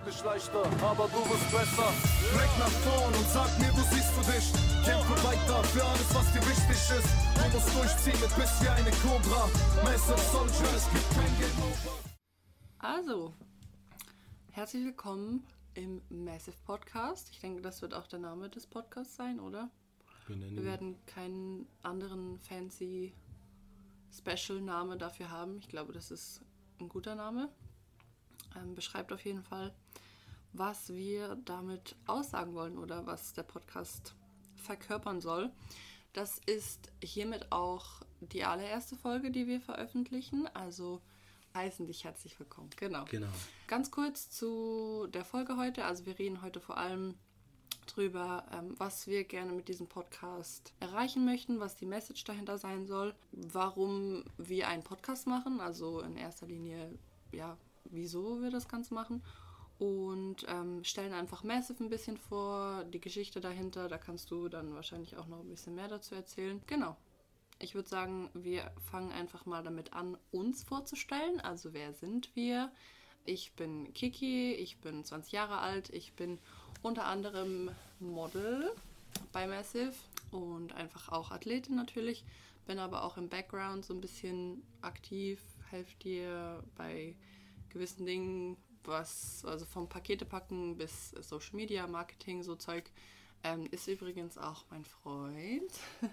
wirklich leichter, aber du wirst besser. Blick nach vorn und sag mir, wo siehst du dich? Kämpfe weiter für alles, was dir wichtig ist. Du musst durchziehen mit Biss wie eine Cobra. Massive Soldier, es gibt kein Game. Also, herzlich willkommen im Massive Podcast. Ich denke, das wird auch der Name des Podcasts sein, oder? Wir werden keinen anderen fancy Special-Name dafür haben. Ich glaube, das ist ein guter Name. Ähm, beschreibt auf jeden Fall, was wir damit aussagen wollen oder was der Podcast verkörpern soll. Das ist hiermit auch die allererste Folge, die wir veröffentlichen. Also heißen dich herzlich willkommen. Genau. Genau. Ganz kurz zu der Folge heute. Also wir reden heute vor allem drüber, ähm, was wir gerne mit diesem Podcast erreichen möchten, was die Message dahinter sein soll, warum wir einen Podcast machen, also in erster Linie, ja, wieso wir das Ganze machen und ähm, stellen einfach Massive ein bisschen vor, die Geschichte dahinter, da kannst du dann wahrscheinlich auch noch ein bisschen mehr dazu erzählen. Genau. Ich würde sagen, wir fangen einfach mal damit an, uns vorzustellen. Also wer sind wir? Ich bin Kiki, ich bin 20 Jahre alt, ich bin unter anderem Model bei Massive und einfach auch Athletin natürlich. Bin aber auch im Background so ein bisschen aktiv, helfe dir bei gewissen Dingen, was, also vom Pakete packen bis Social Media, Marketing, so Zeug. Ähm, ist übrigens auch mein Freund.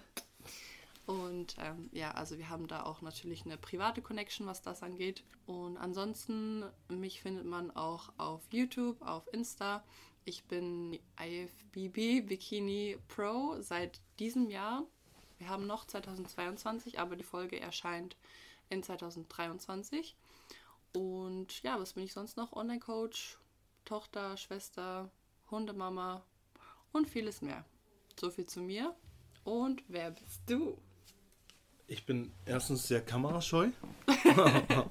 Und ähm, ja, also wir haben da auch natürlich eine private Connection, was das angeht. Und ansonsten, mich findet man auch auf YouTube, auf Insta. Ich bin IFBB Bikini Pro seit diesem Jahr. Wir haben noch 2022, aber die Folge erscheint in 2023. Und ja, was bin ich sonst noch? Online-Coach, Tochter, Schwester, Hundemama und vieles mehr. So viel zu mir. Und wer bist du? Ich bin erstens sehr kamerascheu.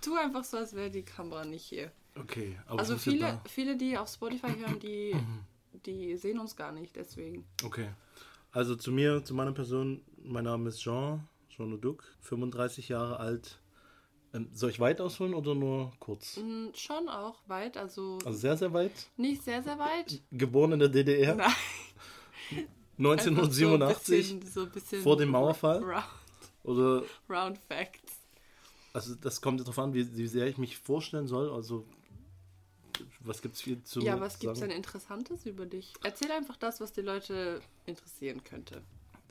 Tu einfach so, als wäre die Kamera nicht hier. Okay, aber Also ist ja viele, viele, die auf Spotify hören, die, die sehen uns gar nicht, deswegen. Okay. Also zu mir, zu meiner Person. Mein Name ist Jean, Jean Leduc, 35 Jahre alt. Ähm, soll ich weit ausholen oder nur kurz? Mm, Schon auch weit, also Also sehr, sehr weit. nicht sehr, sehr weit. Geboren in der DDR, Nein. einfach 1987. So ein bisschen, so bisschen vor dem Mauerfall? Round, Oder, round Facts. also das kommt darauf an, wie, wie sehr ich mich vorstellen soll. Also, was gibt es viel zu Ja, was gibt es denn sagen? Interessantes über dich? Erzähl einfach das, was die Leute interessieren könnte.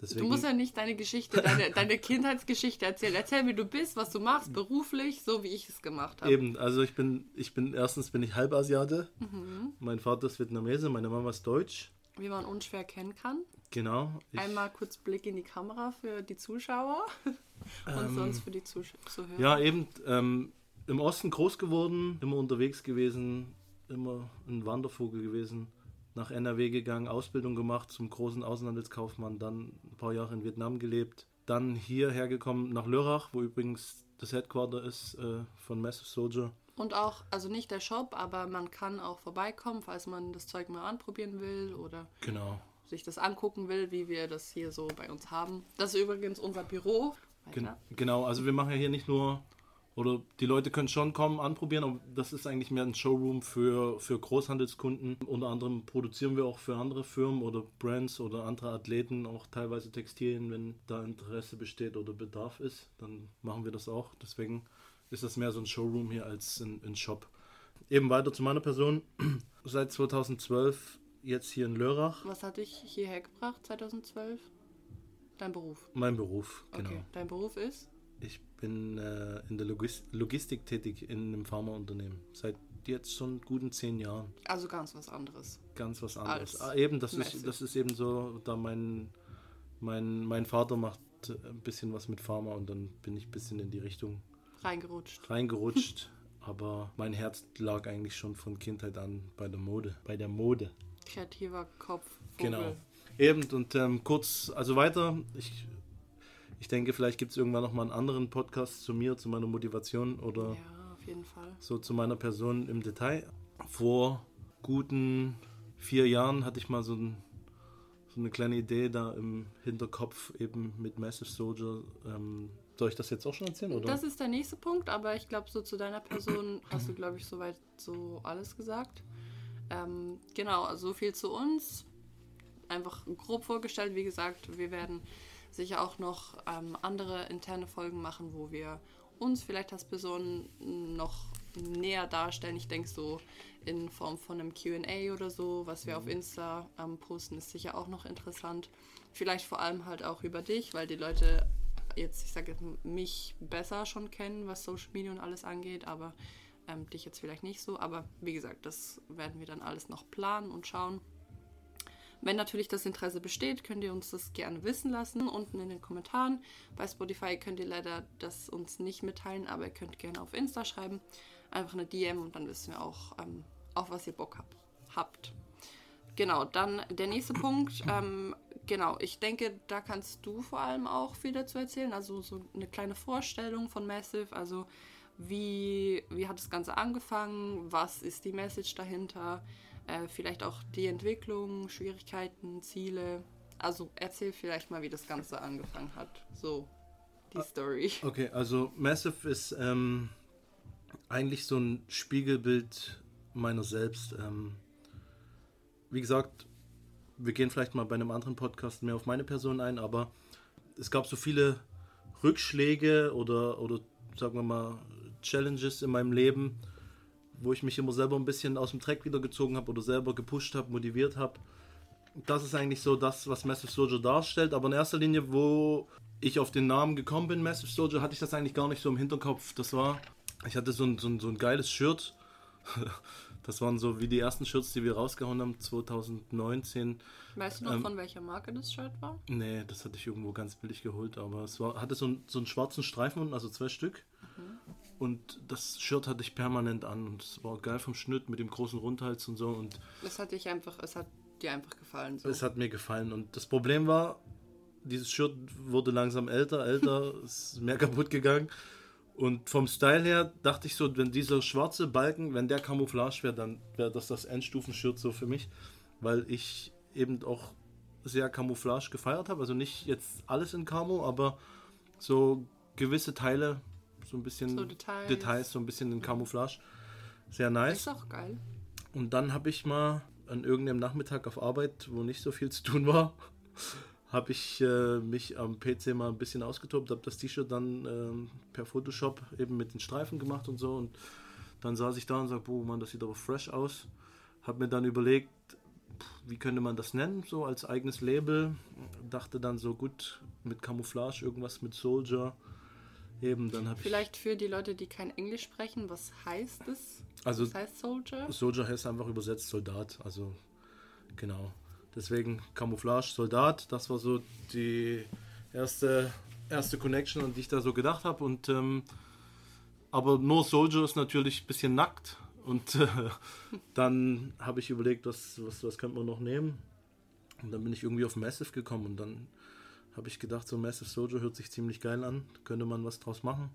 Deswegen, Du musst ja nicht deine Geschichte, deine, deine Kindheitsgeschichte erzählen. Erzähl, wie du bist, was du machst, beruflich, so wie ich es gemacht habe. Eben, also ich bin, ich bin, erstens bin ich Halbasiate. Mhm. Mein Vater ist Vietnamese, meine Mama ist Deutsch. Wie man unschwer kennen kann. Genau. Einmal kurz Blick in die Kamera für die Zuschauer und sonst für die Zusch Zuhörer. Ähm, Ja, eben ähm, im Osten groß geworden, immer unterwegs gewesen, immer ein Wandervogel gewesen. Nach NRW gegangen, Ausbildung gemacht zum großen Außenhandelskaufmann, dann ein paar Jahre in Vietnam gelebt. Dann hierher gekommen nach Lörrach, wo übrigens das Headquarter ist äh, von Massive Soldier. Und auch, also nicht der Shop, aber man kann auch vorbeikommen, falls man das Zeug mal anprobieren will oder Genau. sich das angucken will, wie wir das hier so bei uns haben. Das ist übrigens unser Büro. Gen genau, also wir machen ja hier nicht nur, oder die Leute können schon kommen, anprobieren, aber das ist eigentlich mehr ein Showroom für, für Großhandelskunden. Unter anderem produzieren wir auch für andere Firmen oder Brands oder andere Athleten, auch teilweise Textilien, wenn da Interesse besteht oder Bedarf ist, dann machen wir das auch. Deswegen ist das mehr so ein Showroom hier als ein, ein Shop. Eben weiter zu meiner Person. Seit 2012 jetzt hier in Lörrach. Was hat dich hierher gebracht, 2012? Dein Beruf. Mein Beruf, genau. Okay, dein Beruf ist? Ich bin äh, in der Logis Logistik tätig in einem Pharmaunternehmen. Seit jetzt schon guten zehn Jahren. Also ganz was anderes. Ganz was anderes. Ah, eben, das ist, das ist eben so, da mein, mein, mein Vater macht äh, ein bisschen was mit Pharma und dann bin ich ein bisschen in die Richtung Reingerutscht. reingerutscht. Aber mein Herz lag eigentlich schon von Kindheit an bei der Mode. Bei der Mode. Kreativer Kopf. Vogel. Genau. Eben, und ähm, kurz, also weiter. Ich, ich denke, vielleicht gibt es irgendwann nochmal einen anderen Podcast zu mir, zu meiner Motivation oder Ja, auf jeden Fall. so zu meiner Person im Detail. Vor guten vier Jahren hatte ich mal so, ein, so eine kleine Idee da im Hinterkopf, eben mit Massive Soldier ähm, Soll ich das jetzt auch schon erzählen? Oder? Das ist der nächste Punkt, aber ich glaube, so zu deiner Person hast du, glaube ich, soweit so alles gesagt. Ähm, genau, also so viel zu uns. Einfach grob vorgestellt, wie gesagt, wir werden sicher auch noch ähm, andere interne Folgen machen, wo wir uns vielleicht als Person noch näher darstellen. Ich denke so in Form von einem QA oder so, was wir auf Insta ähm, posten, ist sicher auch noch interessant. Vielleicht vor allem halt auch über dich, weil die Leute jetzt, ich sage mich besser schon kennen, was Social Media und alles angeht, aber ähm, dich jetzt vielleicht nicht so. Aber wie gesagt, das werden wir dann alles noch planen und schauen. Wenn natürlich das Interesse besteht, könnt ihr uns das gerne wissen lassen, unten in den Kommentaren. Bei Spotify könnt ihr leider das uns nicht mitteilen, aber ihr könnt gerne auf Insta schreiben. Einfach eine DM und dann wissen wir auch, ähm, auf was ihr Bock habt. habt. Genau, dann der nächste Punkt. Ähm, genau, ich denke, da kannst du vor allem auch viel dazu erzählen. Also so eine kleine Vorstellung von Massive. Also wie, wie hat das Ganze angefangen? Was ist die Message dahinter? Äh, vielleicht auch die Entwicklung, Schwierigkeiten, Ziele. Also erzähl vielleicht mal, wie das Ganze angefangen hat. So, die Story. Okay, also Massive ist ähm, eigentlich so ein Spiegelbild meiner selbst. Ähm, wie gesagt, wir gehen vielleicht mal bei einem anderen Podcast mehr auf meine Person ein, aber es gab so viele Rückschläge oder, oder sagen wir mal Challenges in meinem Leben, wo ich mich immer selber ein bisschen aus dem Dreck wiedergezogen habe oder selber gepusht habe, motiviert habe. Das ist eigentlich so das, was Massive Soldier darstellt. Aber in erster Linie, wo ich auf den Namen gekommen bin, Massive Soldier, hatte ich das eigentlich gar nicht so im Hinterkopf. Das war, ich hatte so ein, so ein, so ein geiles Shirt. Das waren so wie die ersten Shirts, die wir rausgehauen haben, 2019. Weißt du noch, ähm, von welcher Marke das Shirt war? Nee, das hatte ich irgendwo ganz billig geholt, aber es war, hatte so, ein, so einen schwarzen Streifen unten, also zwei Stück. Mhm. Und das Shirt hatte ich permanent an und es war geil vom Schnitt mit dem großen Rundhals und so. Und es hat dich einfach, es hat dir einfach gefallen. So. Es hat mir gefallen und das Problem war, dieses Shirt wurde langsam älter, älter, ist mehr kaputt gegangen. Und vom Style her dachte ich so, wenn dieser schwarze Balken, wenn der Camouflage wäre, dann wäre das das Endstufen-Shirt so für mich, weil ich eben auch sehr Camouflage gefeiert habe. Also nicht jetzt alles in Camo, aber so gewisse Teile, so ein bisschen so Details. Details. so ein bisschen in Camouflage. Sehr nice. Ist auch geil. Und dann habe ich mal an irgendeinem Nachmittag auf Arbeit, wo nicht so viel zu tun war, habe ich äh, mich am PC mal ein bisschen ausgetobt, habe das T-Shirt dann äh, per Photoshop eben mit den Streifen gemacht und so und dann saß ich da und sagte, boah, Mann, das sieht aber fresh aus. Habe mir dann überlegt, wie könnte man das nennen, so als eigenes Label. Dachte dann so, gut, mit Camouflage, irgendwas mit Soldier. Eben, dann habe Vielleicht für die Leute, die kein Englisch sprechen, was heißt es? Also, was heißt Soldier? Soldier heißt einfach übersetzt Soldat, also genau. Deswegen Camouflage, Soldat, das war so die erste, erste Connection, an die ich da so gedacht habe. Und ähm, aber No Soldier ist natürlich ein bisschen nackt. Und äh, dann habe ich überlegt, was, was, was könnte man noch nehmen. Und dann bin ich irgendwie auf Massive gekommen und dann habe ich gedacht, so Massive Soldier hört sich ziemlich geil an, könnte man was draus machen.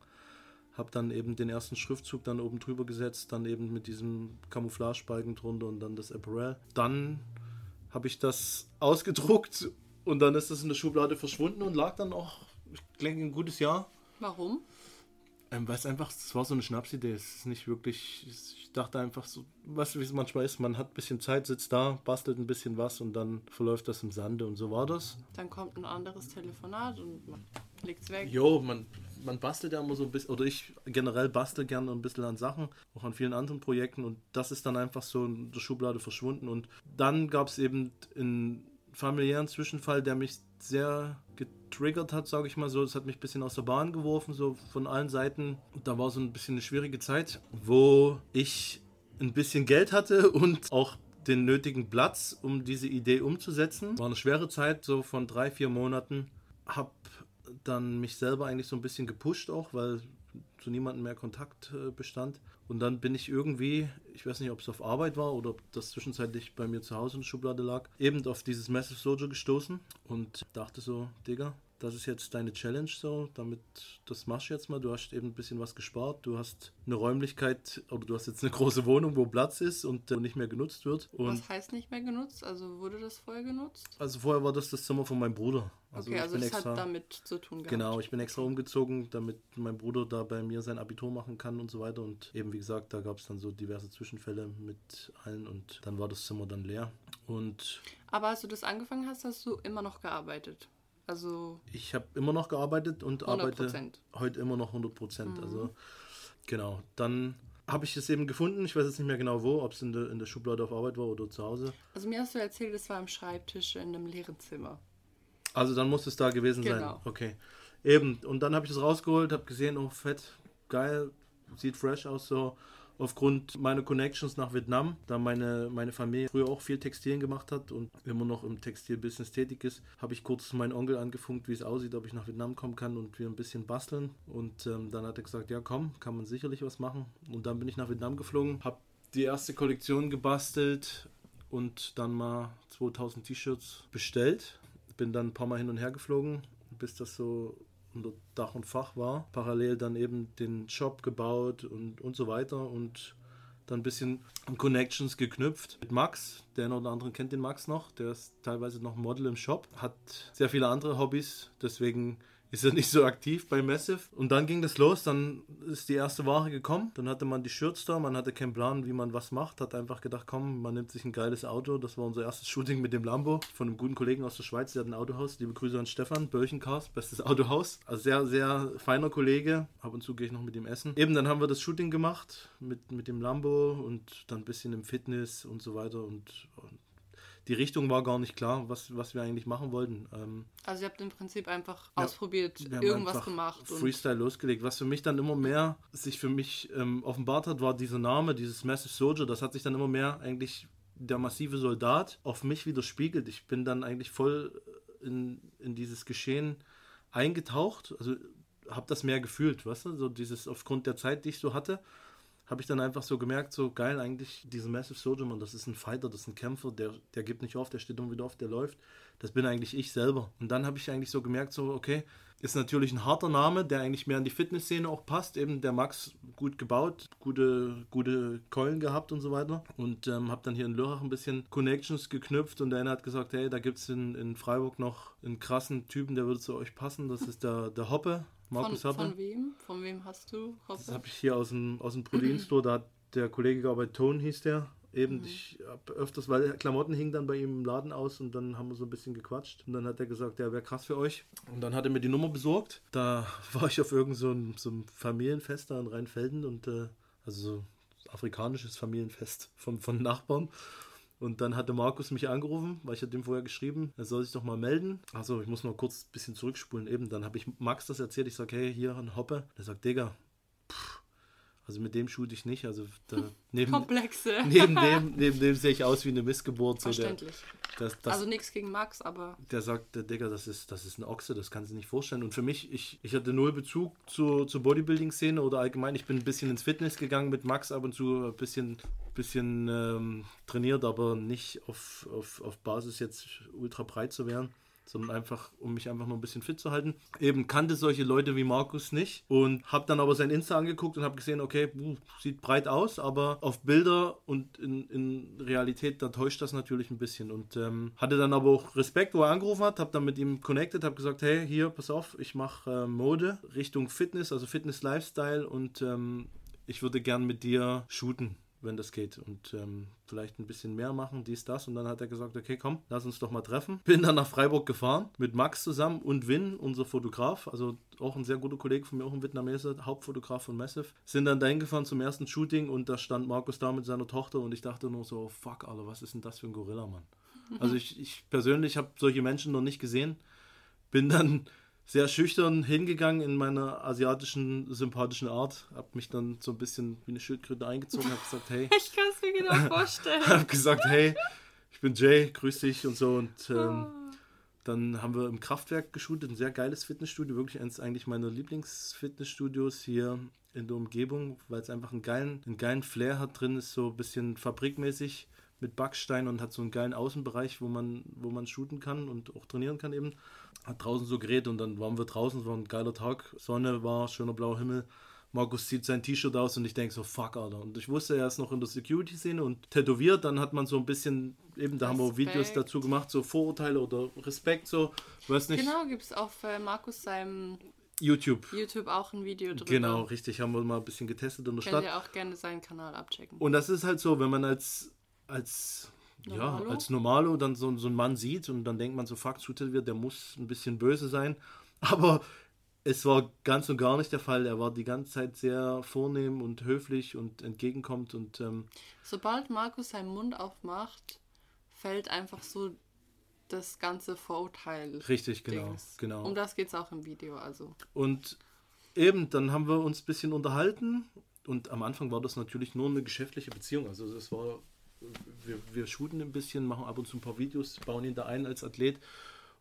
Habe dann eben den ersten Schriftzug dann oben drüber gesetzt, dann eben mit diesem Camouflage-Balken drunter und dann das Apparel. Dann habe ich das ausgedruckt und dann ist das in der Schublade verschwunden und lag dann auch, ich denke, ein gutes Jahr. Warum? Ähm, weil es einfach, es war so eine Schnapsidee. Es ist nicht wirklich, ich dachte einfach so, was wie es manchmal ist, man hat ein bisschen Zeit, sitzt da, bastelt ein bisschen was und dann verläuft das im Sande und so war das. Dann kommt ein anderes Telefonat und man legt es weg. Jo, man, man bastelt ja immer so ein bisschen, oder ich generell bastel gerne ein bisschen an Sachen, auch an vielen anderen Projekten und das ist dann einfach so in der Schublade verschwunden und dann gab es eben einen familiären Zwischenfall, der mich sehr getriggert hat, sage ich mal so. Es hat mich ein bisschen aus der Bahn geworfen, so von allen Seiten. Da war so ein bisschen eine schwierige Zeit, wo ich ein bisschen Geld hatte und auch den nötigen Platz, um diese Idee umzusetzen. War eine schwere Zeit, so von drei, vier Monaten. Hab dann mich selber eigentlich so ein bisschen gepusht auch, weil zu niemandem mehr Kontakt äh, bestand. Und dann bin ich irgendwie, ich weiß nicht, ob es auf Arbeit war oder ob das zwischenzeitlich bei mir zu Hause in der Schublade lag, eben auf dieses Massive Soldier gestoßen und dachte so, Digga, das ist jetzt deine Challenge so, damit das machst du jetzt mal. Du hast eben ein bisschen was gespart, du hast eine Räumlichkeit oder du hast jetzt eine große Wohnung, wo Platz ist und äh, nicht mehr genutzt wird. Und Was heißt nicht mehr genutzt? Also wurde das vorher genutzt? also vorher war das das Zimmer von meinem Bruder. Also okay, also das extra, hat damit zu tun gehabt. Genau, ich bin extra umgezogen, damit mein Bruder da bei mir sein Abitur machen kann und so weiter. Und eben wie gesagt, da gab es dann so diverse Zwischenfälle mit allen und dann war das Zimmer dann leer. Und Aber als du das angefangen hast, hast du immer noch gearbeitet. Also ich habe immer noch gearbeitet und 100 arbeite Prozent. heute immer noch 100 Prozent. Mhm. Also genau, dann habe ich es eben gefunden. Ich weiß jetzt nicht mehr genau wo, ob es in der, in der Schublade auf Arbeit war oder zu Hause. Also mir hast du erzählt, es war am Schreibtisch in einem leeren Zimmer. Also dann muss es da gewesen sein. Genau. Okay. Eben. Und dann habe ich das rausgeholt, habe gesehen, oh fett, geil, sieht fresh aus so. Aufgrund meiner Connections nach Vietnam, da meine, meine Familie früher auch viel Textilien gemacht hat und immer noch im Textilbusiness tätig ist, habe ich kurz meinen Onkel angefunkt, wie es aussieht, ob ich nach Vietnam kommen kann und wir ein bisschen basteln. Und ähm, dann hat er gesagt, ja komm, kann man sicherlich was machen. Und dann bin ich nach Vietnam geflogen, habe die erste Kollektion gebastelt und dann mal 2000 T-Shirts bestellt. Bin dann ein paar Mal hin und her geflogen, bis das so unter Dach und Fach war. Parallel dann eben den Shop gebaut und, und so weiter und dann ein bisschen Connections geknüpft mit Max. Der eine oder andere kennt den Max noch. Der ist teilweise noch Model im Shop, hat sehr viele andere Hobbys, deswegen ist er nicht so aktiv bei Massive. Und dann ging das los, dann ist die erste Ware gekommen, dann hatte man die Shirts da, man hatte keinen Plan, wie man was macht, hat einfach gedacht, komm, man nimmt sich ein geiles Auto. Das war unser erstes Shooting mit dem Lambo von einem guten Kollegen aus der Schweiz, der hat ein Autohaus. Liebe Grüße an Stefan, Bölchencars, bestes Autohaus. Also sehr, sehr feiner Kollege. Ab und zu gehe ich noch mit ihm essen. Eben, dann haben wir das Shooting gemacht mit, mit dem Lambo und dann ein bisschen im Fitness und so weiter und, und die Richtung war gar nicht klar, was, was wir eigentlich machen wollten. Ähm, Also ihr habt im Prinzip einfach Ja, ausprobiert, irgendwas einfach gemacht. Und Freestyle losgelegt. Was für mich dann immer mehr sich für mich ähm, offenbart hat, war dieser Name, dieses Massive Soldier. Das hat sich dann immer mehr eigentlich der massive Soldat auf mich widerspiegelt. Ich bin dann eigentlich voll in, in dieses Geschehen eingetaucht. Also habe das mehr gefühlt, weißt du? So dieses aufgrund der Zeit, die ich so hatte, habe ich dann einfach so gemerkt, so geil eigentlich, dieser Massive Soldier, man, das ist ein Fighter, das ist ein Kämpfer, der, der gibt nicht auf, der steht wieder auf, der läuft. Das bin eigentlich ich selber. Und dann habe ich eigentlich so gemerkt, so okay, ist natürlich ein harter Name, der eigentlich mehr in die Fitnessszene auch passt. Eben der Max gut gebaut, gute, gute Keulen gehabt und so weiter. Und ähm, habe dann hier in Lörrach ein bisschen Connections geknüpft und der eine hat gesagt, hey, da gibt es in, in Freiburg noch einen krassen Typen, der würde zu euch passen. Das ist der, der Hoppe, von, Markus Hoppe. von wem? Von wem hast du? Das Hoppe? habe ich hier aus dem, aus dem Proteinstore, da hat der Kollege gearbeitet, Tone hieß der. Eben, ich habe öfters, weil Klamotten hingen dann bei ihm im Laden aus und dann haben wir so ein bisschen gequatscht. Und dann hat er gesagt, ja, wäre krass für euch. Und dann hat er mir die Nummer besorgt. Da war ich auf irgendeinem so einem, so einem Familienfest da in Rheinfelden und äh, also so afrikanisches Familienfest von, von Nachbarn. Und dann hatte Markus mich angerufen, weil ich hatte ihm vorher geschrieben, er soll sich doch mal melden. Also ich muss noch kurz ein bisschen zurückspulen. Eben, dann habe ich Max das erzählt. Ich sage, hey, hier ein Hoppe. Der sagt, Digga, also mit dem shoot ich nicht. Also neben, Komplexe. neben, dem, neben dem sehe ich aus wie eine Missgeburt. So der, Verständlich. das, das, also nichts gegen Max, aber der sagt, der Digga, das ist, das ist ein Ochse, das kannst du nicht vorstellen. Und für mich, ich, ich hatte null Bezug zur, zur Bodybuilding-Szene oder allgemein. Ich bin ein bisschen ins Fitness gegangen mit Max ab und zu, ein bisschen, bisschen ähm, trainiert, aber nicht auf, auf, auf Basis jetzt ultra breit zu werden sondern einfach, um mich einfach nur ein bisschen fit zu halten. Eben kannte solche Leute wie Markus nicht und habe dann aber sein Insta angeguckt und habe gesehen, okay, puh, sieht breit aus, aber auf Bilder und in, in Realität, da täuscht das natürlich ein bisschen und ähm, hatte dann aber auch Respekt, wo er angerufen hat, habe dann mit ihm connected, habe gesagt, hey, hier, pass auf, ich mache äh, Mode Richtung Fitness, also Fitness-Lifestyle und ähm, ich würde gern mit dir shooten wenn das geht. Und ähm, vielleicht ein bisschen mehr machen, dies, das. Und dann hat er gesagt, okay, komm, lass uns doch mal treffen. Bin dann nach Freiburg gefahren, mit Max zusammen und Win, unser Fotograf, also auch ein sehr guter Kollege von mir, auch ein Vietnameser, Hauptfotograf von Massive. Sind dann dahin gefahren zum ersten Shooting und da stand Markus da mit seiner Tochter und ich dachte nur so, fuck, Alter, was ist denn das für ein Gorilla, Mann? Also ich, ich persönlich habe solche Menschen noch nicht gesehen. Bin dann sehr schüchtern hingegangen in meiner asiatischen, sympathischen Art. Hab mich dann so ein bisschen wie eine Schildkröte eingezogen, hab gesagt, hey, ich kann es mir genau vorstellen. hab gesagt, hey, ich bin Jay, grüß dich und so. Und ähm, Ah. dann haben wir im Kraftwerk geshootet, ein sehr geiles Fitnessstudio, wirklich eines eigentlich meiner Lieblingsfitnessstudios hier in der Umgebung, weil es einfach einen geilen, einen geilen Flair hat drin, ist so ein bisschen fabrikmäßig mit Backstein und hat so einen geilen Außenbereich, wo man, wo man shooten kann und auch trainieren kann eben. Hat draußen so Gerät und dann waren wir draußen, es war ein geiler Tag, Sonne war, schöner blauer Himmel. Markus zieht sein T-Shirt aus und ich denke so, fuck, Alter. Und ich wusste, er ist noch in der Security-Szene und tätowiert. Dann hat man so ein bisschen, eben, da haben wir Videos dazu gemacht, so Vorurteile oder Respekt, so, weiß nicht. Genau, gibt es auf äh, Markus seinem YouTube. YouTube auch ein Video drüber. Genau, richtig, haben wir mal ein bisschen getestet in der Könnt Stadt. ihr auch gerne seinen Kanal abchecken. Und das ist halt so, wenn man als, als, ja, Normalo? als Normalo dann so, so einen Mann sieht und dann denkt man so, fuck, wird, der muss ein bisschen böse sein. Aber es war ganz und gar nicht der Fall. Er war die ganze Zeit sehr vornehm und höflich und entgegenkommt und ähm, Sobald Markus seinen Mund aufmacht, fällt einfach so das ganze Vorurteil. richtig, genau, Dings. genau. Um das geht es auch im Video, also. Und eben, dann haben wir uns ein bisschen unterhalten und am Anfang war das natürlich nur eine geschäftliche Beziehung. Also das war, wir, wir shooten ein bisschen, machen ab und zu ein paar Videos, bauen ihn da ein als Athlet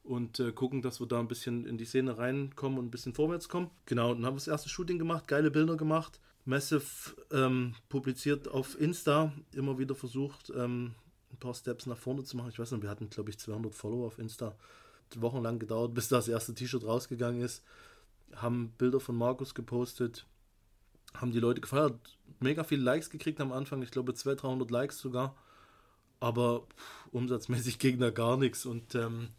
und äh, gucken, dass wir da ein bisschen in die Szene reinkommen und ein bisschen vorwärts kommen. Genau, dann haben wir das erste Shooting gemacht, geile Bilder gemacht. Massive ähm, publiziert auf Insta, immer wieder versucht, ähm, ein paar Steps nach vorne zu machen. Ich weiß nicht, wir hatten, glaube ich, 200 Follower auf Insta. Wochenlang gedauert, bis das erste T-Shirt rausgegangen ist. Haben Bilder von Markus gepostet, haben die Leute gefeiert. Mega viele Likes gekriegt am Anfang, ich glaube 200, 300 Likes sogar. Aber pff, umsatzmäßig ging da gar nichts. Und ähm,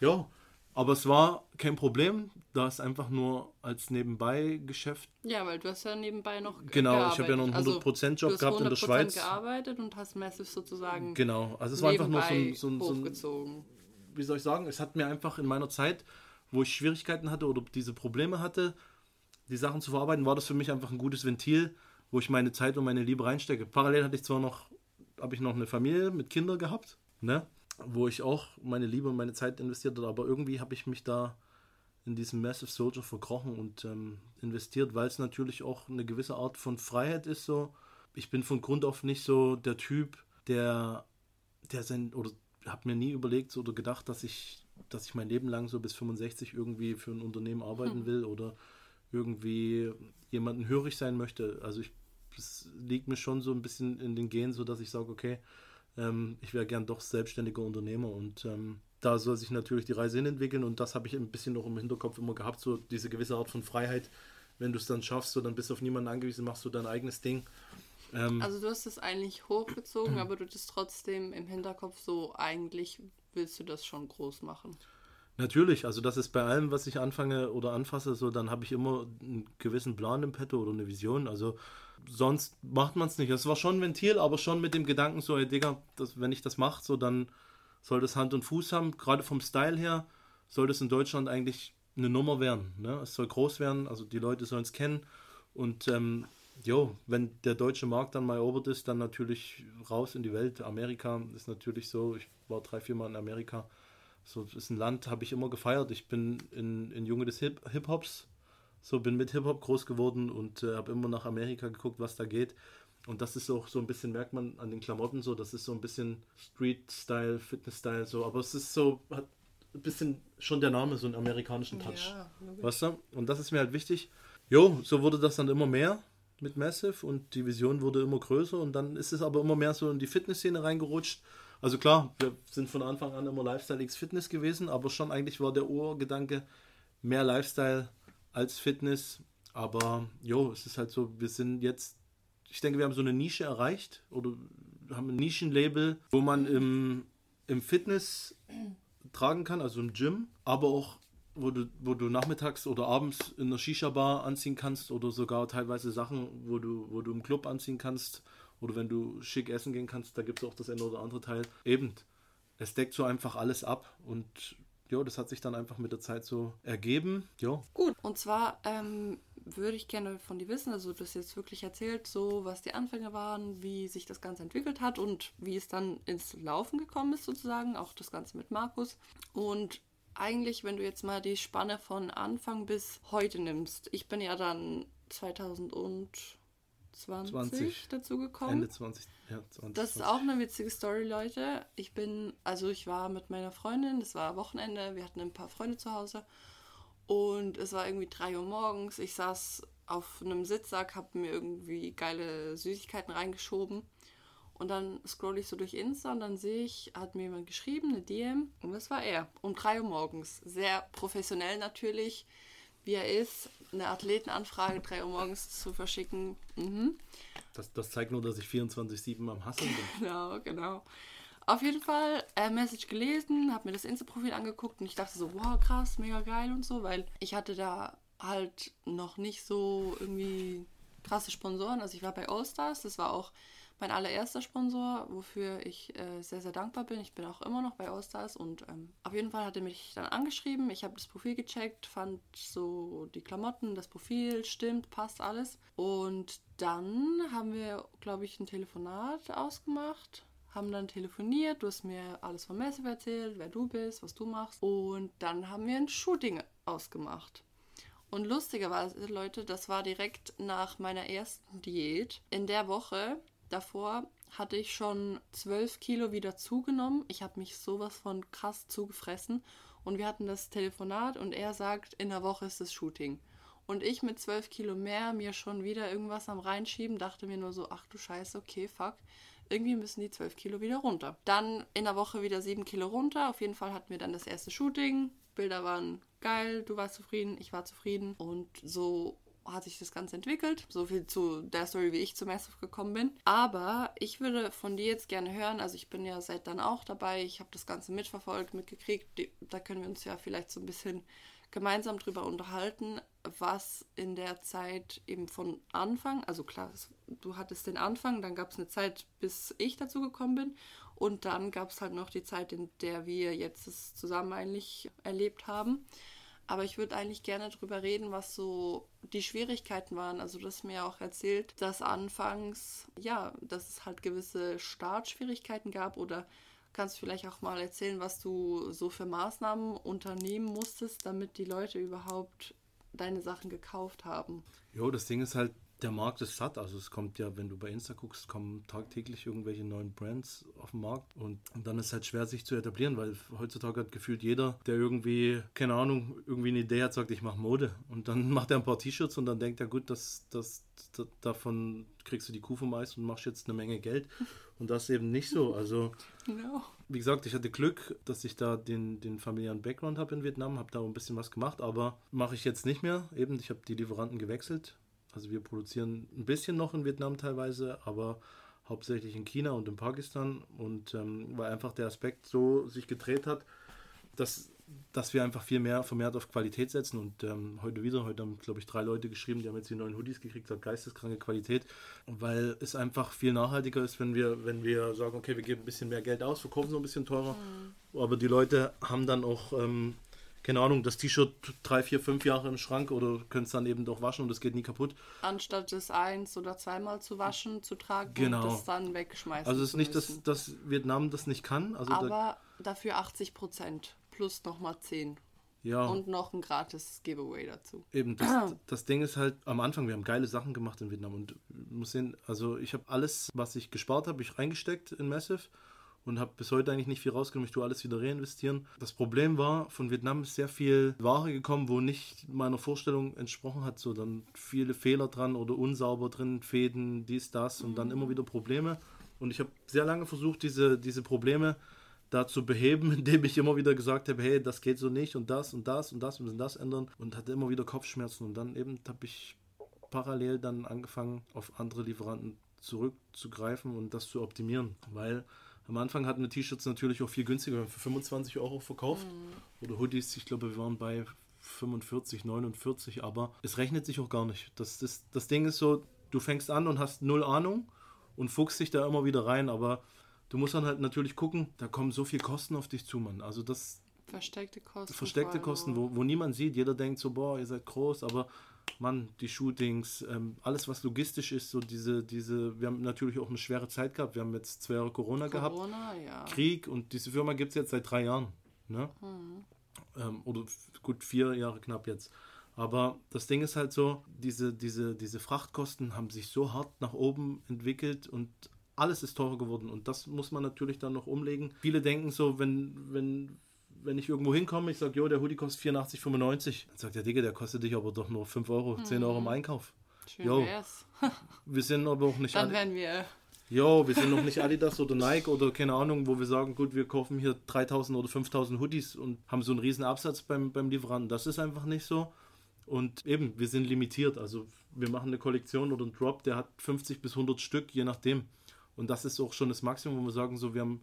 ja, aber es war kein Problem, da es einfach nur als Nebenbei-Geschäft. Ja, weil du hast ja nebenbei noch ge- Genau, ich habe ja noch einen gearbeitet. 100%-Job du hast gehabt in der 100% Schweiz. gearbeitet und hast Massive sozusagen Genau, also es war einfach nur so ein, so, ein, so ein, wie soll ich sagen, es hat mir einfach in meiner Zeit, wo ich Schwierigkeiten hatte oder diese Probleme hatte, die Sachen zu verarbeiten, war das für mich einfach ein gutes Ventil, wo ich meine Zeit und meine Liebe reinstecke. Parallel hatte ich zwar noch, habe ich noch eine Familie mit Kindern gehabt, ne, wo ich auch meine Liebe und meine Zeit investiert habe, aber irgendwie habe ich mich da in diesen Massive Soldier verkrochen und ähm, investiert, weil es natürlich auch eine gewisse Art von Freiheit ist. So, ich bin von Grund auf nicht so der Typ, der, der sein oder habe mir nie überlegt oder gedacht, dass ich, dass ich mein Leben lang so bis 65 irgendwie für ein Unternehmen arbeiten will oder irgendwie jemanden hörig sein möchte. Also ich, es liegt mir schon so ein bisschen in den Genen, so dass ich sage, okay, ähm, ich wäre gern doch selbstständiger Unternehmer und ähm, da soll sich natürlich die Reise hin entwickeln und das habe ich ein bisschen noch im Hinterkopf immer gehabt, so diese gewisse Art von Freiheit. Wenn du es dann schaffst, so dann bist du auf niemanden angewiesen, machst du dein eigenes Ding. Ähm, Also du hast es eigentlich hochgezogen, aber du hattest trotzdem im Hinterkopf so, eigentlich willst du das schon groß machen. Natürlich, also das ist bei allem, was ich anfange oder anfasse, so dann habe ich immer einen gewissen Plan im Petto oder eine Vision. Also sonst macht man es nicht. Das war schon ein Ventil, aber schon mit dem Gedanken so, ey Digga, das, wenn ich das mache, so dann soll das Hand und Fuß haben. Gerade vom Style her soll das in Deutschland eigentlich eine Nummer werden. Ne? Es soll groß werden, also die Leute sollen es kennen. Und ähm, jo, wenn der deutsche Markt dann mal erobert ist, dann natürlich raus in die Welt. Amerika ist natürlich so, ich war drei, vier Mal in Amerika. So das ist ein Land, habe ich immer gefeiert. Ich bin in, in Junge des Hip- Hip-Hops, so bin mit Hip-Hop groß geworden und äh, habe immer nach Amerika geguckt, was da geht. Und das ist auch so ein bisschen, merkt man an den Klamotten so, das ist so ein bisschen Street-Style, Fitness-Style, so, aber es ist so, hat ein bisschen schon der Name, so einen amerikanischen Touch. logisch. Weißt du? Und das ist mir halt wichtig. Jo, so wurde das dann immer mehr mit Massive und die Vision wurde immer größer und dann ist es aber immer mehr so in die Fitnessszene reingerutscht. Also klar, wir sind von Anfang an immer Lifestyle X Fitness gewesen, aber schon eigentlich war der Urgedanke mehr Lifestyle als Fitness. Aber jo, es ist halt so, wir sind jetzt, ich denke, wir haben so eine Nische erreicht oder haben ein Nischenlabel, wo man im, im Fitness tragen kann, also im Gym, aber auch wo du, wo du nachmittags oder abends in der Shisha-Bar anziehen kannst oder sogar teilweise Sachen, wo du, wo du im Club anziehen kannst oder wenn du schick essen gehen kannst, da gibt es auch das eine oder andere Teil. Eben, es deckt so einfach alles ab und ja, das hat sich dann einfach mit der Zeit so ergeben. Ja, Gut, und zwar ähm, würde ich gerne von dir wissen, also du hast jetzt wirklich erzählt, so was die Anfänge waren, wie sich das Ganze entwickelt hat und wie es dann ins Laufen gekommen ist sozusagen, auch das Ganze mit Markus. Und eigentlich, wenn du jetzt mal die Spanne von Anfang bis heute nimmst, ich bin ja dann 2020 20. dazu gekommen. Ende 20, ja, 20. Das ist auch eine witzige Story, Leute. Ich bin, also ich war mit meiner Freundin, das war Wochenende, wir hatten ein paar Freunde zu Hause und es war irgendwie 3 Uhr morgens. Ich saß auf einem Sitzsack, habe mir irgendwie geile Süßigkeiten reingeschoben Und dann scroll ich so durch Insta und dann sehe ich, hat mir jemand geschrieben, eine DM. Und das war er. Um 3 Uhr morgens. Sehr professionell natürlich, wie er ist. Eine Athletenanfrage 3 Uhr morgens zu verschicken. Mhm. Das, das zeigt nur, dass ich 24-7 am Hasseln bin. Genau, genau. Auf jeden Fall äh, Message gelesen, habe mir das Insta-Profil angeguckt und ich dachte so, wow, krass, mega geil und so, weil ich hatte da halt noch nicht so irgendwie krasse Sponsoren. Also ich war bei Allstars, das war auch mein allererster Sponsor, wofür ich äh, sehr, sehr dankbar bin. Ich bin auch immer noch bei Allstars und ähm, auf jeden Fall hat er mich dann angeschrieben. Ich habe das Profil gecheckt, fand so die Klamotten, das Profil stimmt, passt alles. Und dann haben wir, glaube ich, ein Telefonat ausgemacht haben dann telefoniert, du hast mir alles von Massive erzählt, wer du bist, was du machst und dann haben wir ein Shooting ausgemacht. Und lustigerweise, Leute, das war direkt nach meiner ersten Diät. In der Woche davor hatte ich schon 12 Kilo wieder zugenommen. Ich habe mich sowas von krass zugefressen. Und wir hatten das Telefonat und er sagt, in der Woche ist das Shooting. Und ich mit 12 Kilo mehr mir schon wieder irgendwas am Reinschieben, dachte mir nur so, ach du Scheiße, okay, fuck. Irgendwie müssen die 12 Kilo wieder runter. Dann in der Woche wieder 7 Kilo runter. Auf jeden Fall hatten wir dann das erste Shooting. Bilder waren geil, du warst zufrieden, ich war zufrieden. Und so hat sich das Ganze entwickelt. So viel zu der Story, wie ich zum Massive gekommen bin. Aber ich würde von dir jetzt gerne hören, also ich bin ja seit dann auch dabei, ich habe das Ganze mitverfolgt, mitgekriegt. Da können wir uns ja vielleicht so ein bisschen gemeinsam drüber unterhalten, was in der Zeit eben von Anfang, also klar, du hattest den Anfang, dann gab es eine Zeit, bis ich dazu gekommen bin und dann gab es halt noch die Zeit, in der wir jetzt es zusammen eigentlich erlebt haben. Aber ich würde eigentlich gerne darüber reden, was so die Schwierigkeiten waren. Also du hast mir auch erzählt, dass anfangs, ja, dass es halt gewisse Startschwierigkeiten gab oder kannst du vielleicht auch mal erzählen, was du so für Maßnahmen unternehmen musstest, damit die Leute überhaupt deine Sachen gekauft haben? Jo, das Ding ist halt, der Markt ist satt. Also es kommt ja, wenn du bei Insta guckst, kommen tagtäglich irgendwelche neuen Brands auf den Markt und, und dann ist es halt schwer, sich zu etablieren, weil heutzutage hat gefühlt jeder, der irgendwie, keine Ahnung, irgendwie eine Idee hat, sagt, ich mache Mode. Und dann macht er ein paar T-Shirts und dann denkt er, gut, das, das, das, davon kriegst du die Kuh vom Eis und machst jetzt eine Menge Geld. Und das ist eben nicht so. Also, no. wie gesagt, ich hatte Glück, dass ich da den, den familiären Background habe in Vietnam, habe da ein bisschen was gemacht, aber mache ich jetzt nicht mehr. Eben, ich habe die Lieferanten gewechselt also wir produzieren ein bisschen noch in Vietnam teilweise, aber hauptsächlich in China und in Pakistan. Und ähm, weil einfach der Aspekt so sich gedreht hat, dass, dass wir einfach viel mehr vermehrt auf Qualität setzen. Und ähm, heute wieder, heute haben, glaube ich, drei Leute geschrieben, die haben jetzt die neuen Hoodies gekriegt, hat geisteskranke Qualität. Weil es einfach viel nachhaltiger ist, wenn wir, wenn wir sagen, okay, wir geben ein bisschen mehr Geld aus, verkaufen so ein bisschen teurer. Mhm. Aber die Leute haben dann auch ähm, keine Ahnung, das T-Shirt drei, vier, fünf Jahre im Schrank oder könnt es dann eben doch waschen und es geht nie kaputt. Anstatt es eins oder zweimal zu waschen, zu tragen genau. und das dann wegschmeißen. Also es ist nicht, dass, dass Vietnam das nicht kann. Also Aber da, dafür 80 Prozent plus nochmal 10. Ja. Und noch ein gratis Giveaway dazu. Eben, das, das, Ding ist halt, am Anfang, wir haben geile Sachen gemacht in Vietnam und muss sehen, also ich habe alles, was ich gespart habe, ich reingesteckt in Massive und habe bis heute eigentlich nicht viel rausgenommen. Ich tue alles wieder reinvestieren. Das Problem war, von Vietnam ist sehr viel Ware gekommen, wo nicht meiner Vorstellung entsprochen hat. So dann viele Fehler dran oder unsauber drin, Fäden, dies, das und dann immer wieder Probleme. Und ich habe sehr lange versucht, diese, diese Probleme da zu beheben, indem ich immer wieder gesagt habe, hey, das geht so nicht und das und das und das, wir müssen das ändern und hatte immer wieder Kopfschmerzen und dann eben habe ich parallel dann angefangen, auf andere Lieferanten zurückzugreifen und das zu optimieren, weil am Anfang hatten wir T-Shirts natürlich auch viel günstiger, für 25 Euro verkauft. Mhm. Oder Hoodies, ich glaube, wir waren bei 45, 49, aber es rechnet sich auch gar nicht. Das, das, das Ding ist so, du fängst an und hast null Ahnung und fuchst dich da immer wieder rein, aber du musst dann halt natürlich gucken, da kommen so viele Kosten auf dich zu, Mann. Also das. Versteckte Kosten. Versteckte Kosten, wo, wo niemand sieht. Jeder denkt so, boah, ihr seid groß, aber Mann, die Shootings, ähm, alles was logistisch ist, so diese, diese, wir haben natürlich auch eine schwere Zeit gehabt. Wir haben jetzt zwei Jahre Corona, Corona gehabt, ja. Krieg und diese Firma gibt es jetzt seit drei Jahren. Ne? Mhm. Ähm, oder gut vier Jahre knapp jetzt. Aber das Ding ist halt so, diese, diese, diese Frachtkosten haben sich so hart nach oben entwickelt und alles ist teurer geworden und das muss man natürlich dann noch umlegen. Viele denken so, wenn, wenn, wenn ich irgendwo hinkomme, ich sage, jo, der Hoodie kostet 84,95. Dann sagt der Digga, der kostet dich aber doch nur 5 Euro, 10 Euro im mhm. Einkauf. Schön jo. wär's. wir sind aber auch nicht Dann wären wir Jo, wir sind noch nicht Adidas oder Nike oder keine Ahnung, wo wir sagen, gut, wir kaufen hier 3000 oder 5000 Hoodies und haben so einen riesen Absatz beim, beim Lieferanten. Das ist einfach nicht so. Und eben, wir sind limitiert. Also wir machen eine Kollektion oder einen Drop, der hat 50 bis 100 Stück, je nachdem. Und das ist auch schon das Maximum, wo wir sagen, so, wir haben,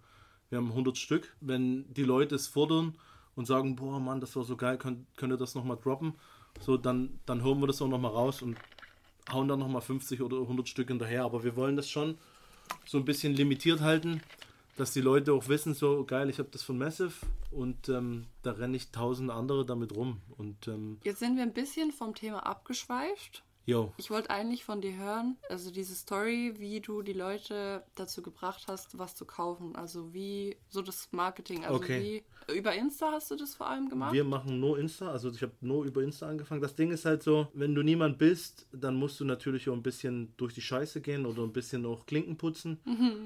wir haben 100 Stück. Wenn die Leute es fordern und sagen, boah, Mann, das war so geil, könnt, könnt ihr das nochmal droppen? So, dann, dann holen wir das auch nochmal raus und hauen dann nochmal 50 oder 100 Stück hinterher. Aber wir wollen das schon so ein bisschen limitiert halten, dass die Leute auch wissen, so geil, ich habe das von Massive und ähm, da renne ich tausend andere damit rum. Und, ähm, Jetzt sind wir ein bisschen vom Thema abgeschweift. Yo, Ich wollte eigentlich von dir hören, also diese Story, wie du die Leute dazu gebracht hast, was zu kaufen. Also wie, so das Marketing. Also Okay. wie, über Insta hast du das vor allem gemacht? wir machen nur Insta, also ich habe nur über Insta angefangen. Das Ding ist halt so, wenn du niemand bist, dann musst du natürlich auch ein bisschen durch die Scheiße gehen oder ein bisschen auch Klinken putzen.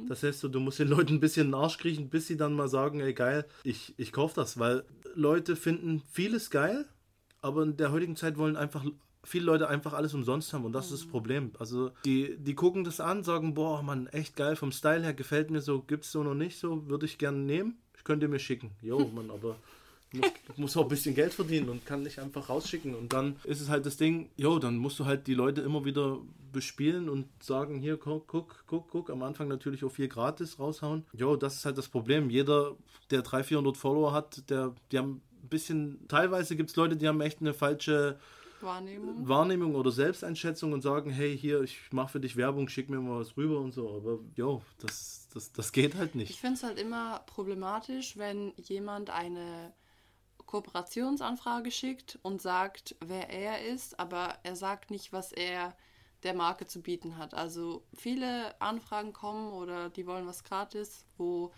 Das heißt, so, du musst den Leuten ein bisschen in den Arsch kriechen, bis sie dann mal sagen, ey geil, ich, ich kaufe das, weil Leute finden vieles geil, aber in der heutigen Zeit wollen einfach viele Leute einfach alles umsonst haben und das ist das Problem. Also die, die gucken das an, sagen, boah, Mann, echt geil, vom Style her gefällt mir so, gibt's so noch nicht so, würde ich gerne nehmen. Ich könnte mir schicken. Jo, Mann, aber ich muss, muss auch ein bisschen Geld verdienen und kann nicht einfach rausschicken. Und dann ist es halt das Ding, jo, dann musst du halt die Leute immer wieder bespielen und sagen, hier, guck, guck, guck, guck. Am Anfang natürlich auch viel gratis raushauen. Jo, das ist halt das Problem. Jeder, der 300, 400 Follower hat, der, die haben ein bisschen, teilweise gibt es Leute, die haben echt eine falsche Wahrnehmung. Wahrnehmung oder Selbsteinschätzung und sagen, hey, hier, ich mache für dich Werbung, schick mir mal was rüber und so. Aber jo, das, das, das geht halt Ich nicht. finde es halt immer problematisch, wenn jemand eine Kooperationsanfrage schickt und sagt, wer er ist, aber er sagt nicht, was er der Marke zu bieten hat. Also viele Anfragen kommen oder die wollen was gratis, wo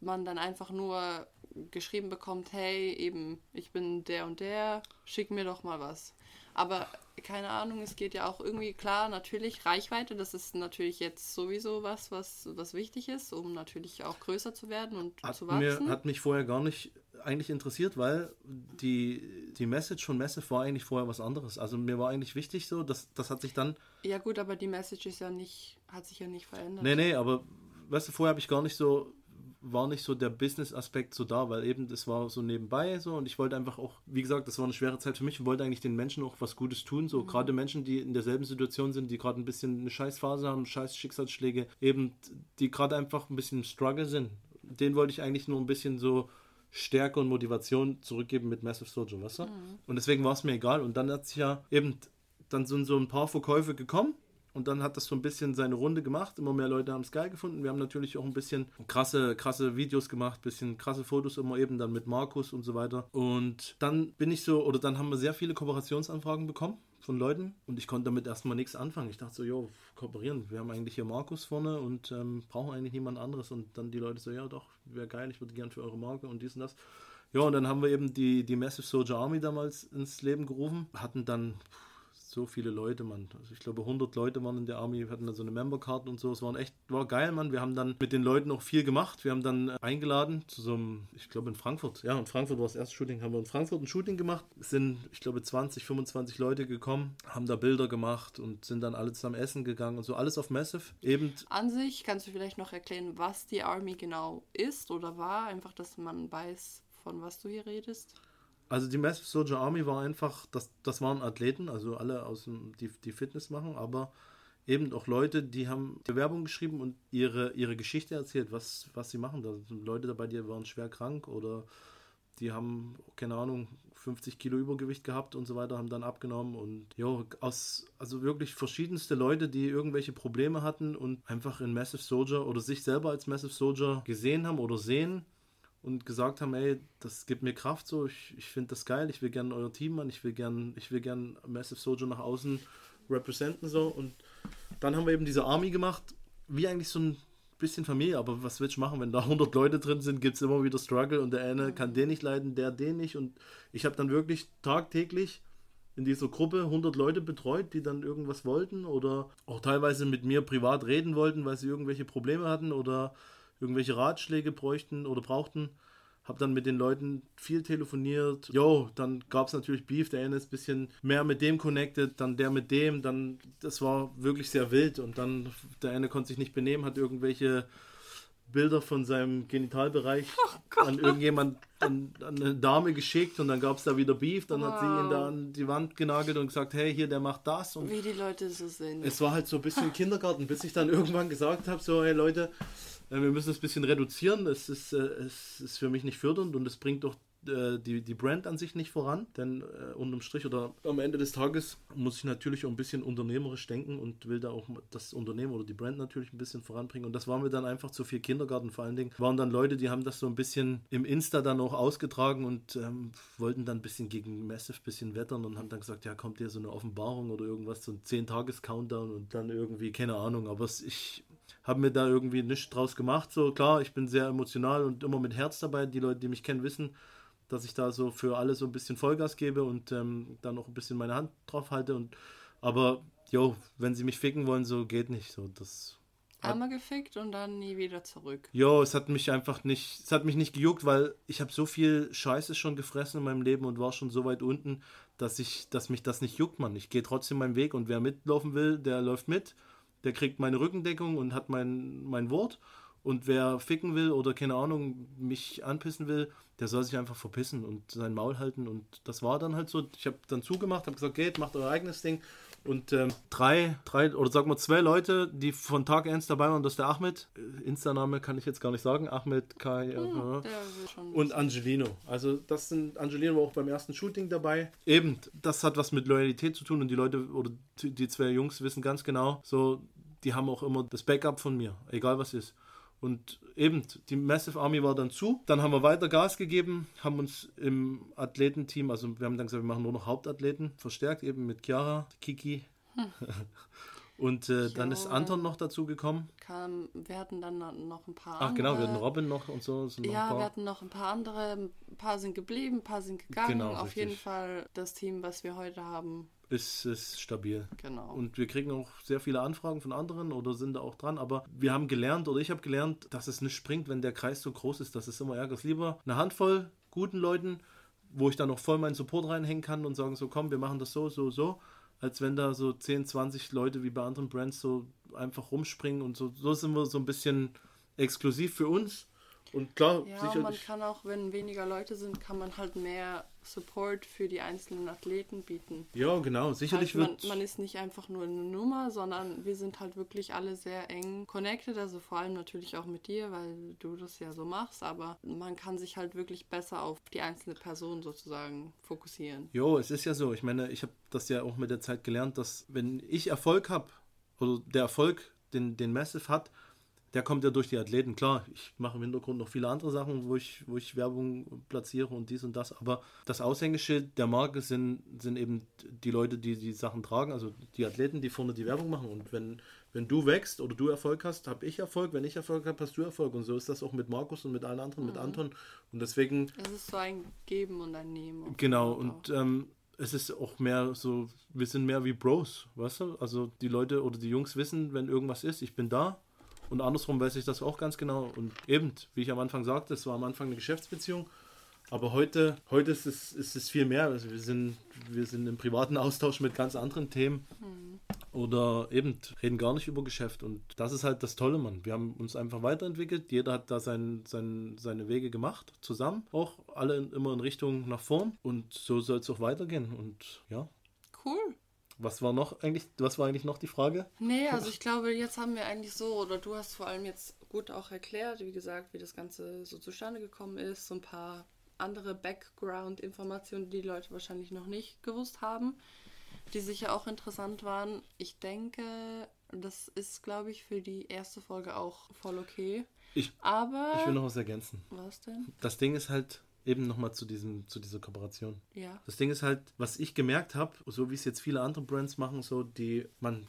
man dann einfach nur geschrieben bekommt, hey, eben, ich bin der und der, schick mir doch mal was. Aber keine Ahnung, es geht ja auch irgendwie klar, natürlich Reichweite, das ist natürlich jetzt sowieso was, was, was wichtig ist, um natürlich auch größer zu werden und Hat, zu mir, wachsen. hat mich vorher gar nicht eigentlich interessiert, weil die, die Message von Massive war eigentlich vorher was anderes. Also mir war eigentlich wichtig so, dass das hat sich dann, ja gut, aber die Message ist ja nicht, hat sich ja nicht verändert. nee, nee, aber weißt du, vorher habe ich gar nicht so, war nicht so der Business-Aspekt so da, weil eben das war so nebenbei so und ich wollte einfach auch, wie gesagt, das war eine schwere Zeit für mich. Und wollte eigentlich den Menschen auch was Gutes tun, so gerade Menschen, die in derselben Situation sind, die gerade ein bisschen eine Scheißphase haben, scheiß Schicksalsschläge, eben die gerade einfach ein bisschen im Struggle sind. Den wollte ich eigentlich nur ein bisschen so Stärke und Motivation zurückgeben mit Massive Sojo, weißt du? Und deswegen war es mir egal. Und dann hat sich ja eben, dann sind so ein paar Verkäufe gekommen und dann hat das so ein bisschen seine Runde gemacht. Immer mehr Leute haben es geil gefunden. Wir haben natürlich auch ein bisschen krasse, krasse Videos gemacht, bisschen krasse Fotos immer eben dann mit Markus und so weiter. Und dann bin ich so, oder dann haben wir sehr viele Kooperationsanfragen bekommen von Leuten und ich konnte damit erstmal nichts anfangen. Ich dachte so, jo, kooperieren. Wir haben eigentlich hier Markus vorne und ähm, brauchen eigentlich niemand anderes. Und dann die Leute so, ja doch, wäre geil, ich würde gern für eure Marke und dies und das. Ja, und dann haben wir eben die, die Massive Soldier Army damals ins Leben gerufen, hatten dann so viele Leute, Mann. Also ich glaube 100 Leute waren in der Army, hatten dann so eine Membercard und so. Es war echt, war geil, Mann. Wir haben dann mit den Leuten auch viel gemacht. Wir haben dann äh, eingeladen zu so einem, ich glaube in Frankfurt, ja, in Frankfurt war das erste Shooting, haben wir in Frankfurt ein Shooting gemacht. Es sind, ich glaube 20, 25 Leute gekommen, haben da Bilder gemacht und sind dann alle zusammen essen gegangen und so. Alles auf Massive. Eben An sich kannst du vielleicht noch erklären, was die Army genau ist oder war, einfach, dass man weiß, von was du hier redest. Also die Massive Soldier Army war einfach, das, das waren Athleten, also alle aus dem, die, die Fitness machen, aber eben auch Leute, die haben die Werbung geschrieben und ihre, ihre Geschichte erzählt, was, was sie machen. Da sind Leute dabei, die waren schwer krank oder die haben, keine Ahnung, 50 Kilo Übergewicht gehabt und so weiter, haben dann abgenommen und ja, aus, also wirklich verschiedenste Leute, die irgendwelche Probleme hatten und einfach in Massive Soldier oder sich selber als Massive Soldier gesehen haben oder sehen und gesagt haben, ey, das gibt mir Kraft so, ich, ich finde das geil, ich will gerne euer Team machen, ich will gern, ich will gern Massive Soldier nach außen representen so. Und dann haben wir eben diese Army gemacht, wie eigentlich so ein bisschen Familie, aber was willst du machen, wenn da 100 Leute drin sind, gibt es immer wieder Struggle und der eine kann den nicht leiden, der den nicht. Und ich habe dann wirklich tagtäglich in dieser Gruppe 100 Leute betreut, die dann irgendwas wollten oder auch teilweise mit mir privat reden wollten, weil sie irgendwelche Probleme hatten oder irgendwelche Ratschläge bräuchten oder brauchten, habe dann mit den Leuten viel telefoniert. Jo, dann gab es natürlich Beef, der eine ist ein bisschen mehr mit dem connected, dann der mit dem, dann, das war wirklich sehr wild und dann, der eine konnte sich nicht benehmen, hat irgendwelche Bilder von seinem Genitalbereich Oh an irgendjemand, an, an eine Dame geschickt und dann gab es da wieder Beef, dann hat sie ihn Wow. da an die Wand genagelt und gesagt, hey, hier, der macht das und Wie die Leute so sind. es war halt so ein bisschen Kindergarten, bis ich dann irgendwann gesagt habe, so, hey Leute, wir müssen es ein bisschen reduzieren, es ist, äh, es ist für mich nicht fördernd und es bringt doch äh, die, die Brand an sich nicht voran, denn äh, unterm Strich oder am Ende des Tages muss ich natürlich auch ein bisschen unternehmerisch denken und will da auch das Unternehmen oder die Brand natürlich ein bisschen voranbringen. Und das war mir dann einfach zu viel Kindergarten, vor allen Dingen. Waren dann Leute, die haben das so ein bisschen im Insta dann auch ausgetragen und ähm, wollten dann ein bisschen gegen Massive bisschen wettern und haben dann gesagt, ja kommt hier so eine Offenbarung oder irgendwas, so ein 10-Tages-Countdown und dann irgendwie, keine Ahnung, aber es, ich habe mir da irgendwie nichts draus gemacht, so klar, ich bin sehr emotional und immer mit Herz dabei, die Leute, die mich kennen, wissen, dass ich da so für alle so ein bisschen Vollgas gebe und ähm, dann noch ein bisschen meine Hand drauf halte und aber jo, wenn sie mich ficken wollen, so geht nicht so, das Einmal gefickt und dann nie wieder zurück. Jo, es hat mich einfach nicht, es hat mich nicht gejuckt, weil ich habe so viel Scheiße schon gefressen in meinem Leben und war schon so weit unten, dass ich, dass mich das nicht juckt, Mann. Ich gehe trotzdem meinen Weg und wer mitlaufen will, der läuft mit, der kriegt meine Rückendeckung und hat mein, mein Wort. Und wer ficken will oder keine Ahnung, mich anpissen will, der soll sich einfach verpissen und sein Maul halten. Und das war dann halt so. Ich habe dann zugemacht, habe gesagt, geht, macht euer eigenes Ding. Und ähm, drei, drei oder sagen wir zwei Leute, die von Tag 1 dabei waren, das ist der Ahmed. Äh, Insta-Name kann ich jetzt gar nicht sagen. Ahmed Kai. äh, will schon und Angelino. Also das sind Angelino war auch beim ersten Shooting dabei. Eben, das hat was mit Loyalität zu tun und die Leute oder die die zwei Jungs wissen ganz genau, so die haben auch immer das Backup von mir, egal was ist. Und eben, die Massive Army war dann zu. Dann haben wir weiter Gas gegeben, haben uns im Athletenteam, also wir haben dann gesagt, wir machen nur noch Hauptathleten, verstärkt eben mit Chiara, Kiki. Und äh, dann ist. Anton noch dazu gekommen. kam, wir hatten dann noch ein paar Ach genau, wir hatten. Robin noch und so. noch Ja, wir hatten noch ein paar andere, ein paar sind geblieben, ein paar sind gegangen. Genau, Auf richtig. jeden Fall das Team, was wir heute haben. Ist, ist stabil. Genau. Und wir kriegen auch sehr viele Anfragen von anderen oder sind da auch dran. Aber wir haben gelernt oder ich habe gelernt, dass es nicht springt, wenn der Kreis so groß ist. Das ist immer ärgerlich. Lieber eine Handvoll guten Leuten, wo ich dann noch voll meinen Support reinhängen kann und sagen so, komm, wir machen das so, so, so. Als wenn da so 10, 20 Leute wie bei anderen Brands so einfach rumspringen und so. So sind wir so ein bisschen exklusiv für uns. Und klar, ja, und man sicherlich. kann auch, wenn weniger Leute sind, kann man halt mehr Support für die einzelnen Athleten bieten. Ja, genau. Sicherlich halt, man, wird. man ist nicht einfach nur eine Nummer, sondern wir sind halt wirklich alle sehr eng connected, also vor allem natürlich auch mit dir, weil du das ja so machst, aber man kann sich halt wirklich besser auf die einzelne Person sozusagen fokussieren. Jo, es ist ja so. Ich meine, ich habe das ja auch mit der Zeit gelernt, dass wenn ich Erfolg habe, oder der Erfolg, den, den Massive hat, der kommt ja durch die Athleten. Klar, ich mache im Hintergrund noch viele andere Sachen, wo ich, wo ich Werbung platziere und dies und das. Aber das Aushängeschild der Marke sind, sind eben die Leute, die die Sachen tragen, also die Athleten, die vorne die Werbung machen. Und wenn, wenn du wächst oder du Erfolg hast, habe ich Erfolg. Wenn ich Erfolg habe, hast du Erfolg. Und so ist das auch mit Markus und mit allen anderen, mit Anton. Und deswegen Es ist so ein Geben und ein Nehmen. Genau, und ähm, es ist auch mehr so, wir sind mehr wie Bros, weißt du? Also die Leute oder die Jungs wissen, wenn irgendwas ist, ich bin da. Und andersrum weiß ich das auch ganz genau. Und eben, wie ich am Anfang sagte, es war am Anfang eine Geschäftsbeziehung. Aber heute, heute ist, es, ist es viel mehr. Also wir sind, wir sind im privaten Austausch mit ganz anderen Themen. Oder eben reden gar nicht über Geschäft. Und das ist halt das Tolle, Mann. Wir haben uns einfach weiterentwickelt. Jeder hat da sein, sein, seine Wege gemacht, zusammen. Auch alle in, immer in Richtung nach vorn. Und so soll es auch weitergehen. Und ja. Cool. Was war noch eigentlich, was war eigentlich noch die Frage? Nee, also ich glaube, jetzt haben wir eigentlich so, oder du hast vor allem jetzt gut auch erklärt, wie gesagt, wie das Ganze so zustande gekommen ist, so ein paar andere Background-Informationen, die die Leute wahrscheinlich noch nicht gewusst haben, die sicher auch interessant waren. Ich denke, das ist, glaube ich, für die erste Folge auch voll okay. Ich, Aber. ich will noch was ergänzen. was denn? Das Ding ist halt eben nochmal zu, diesem, zu dieser Kooperation. Ja. Das Ding ist halt, was ich gemerkt habe, so wie es jetzt viele andere Brands machen, so die, man,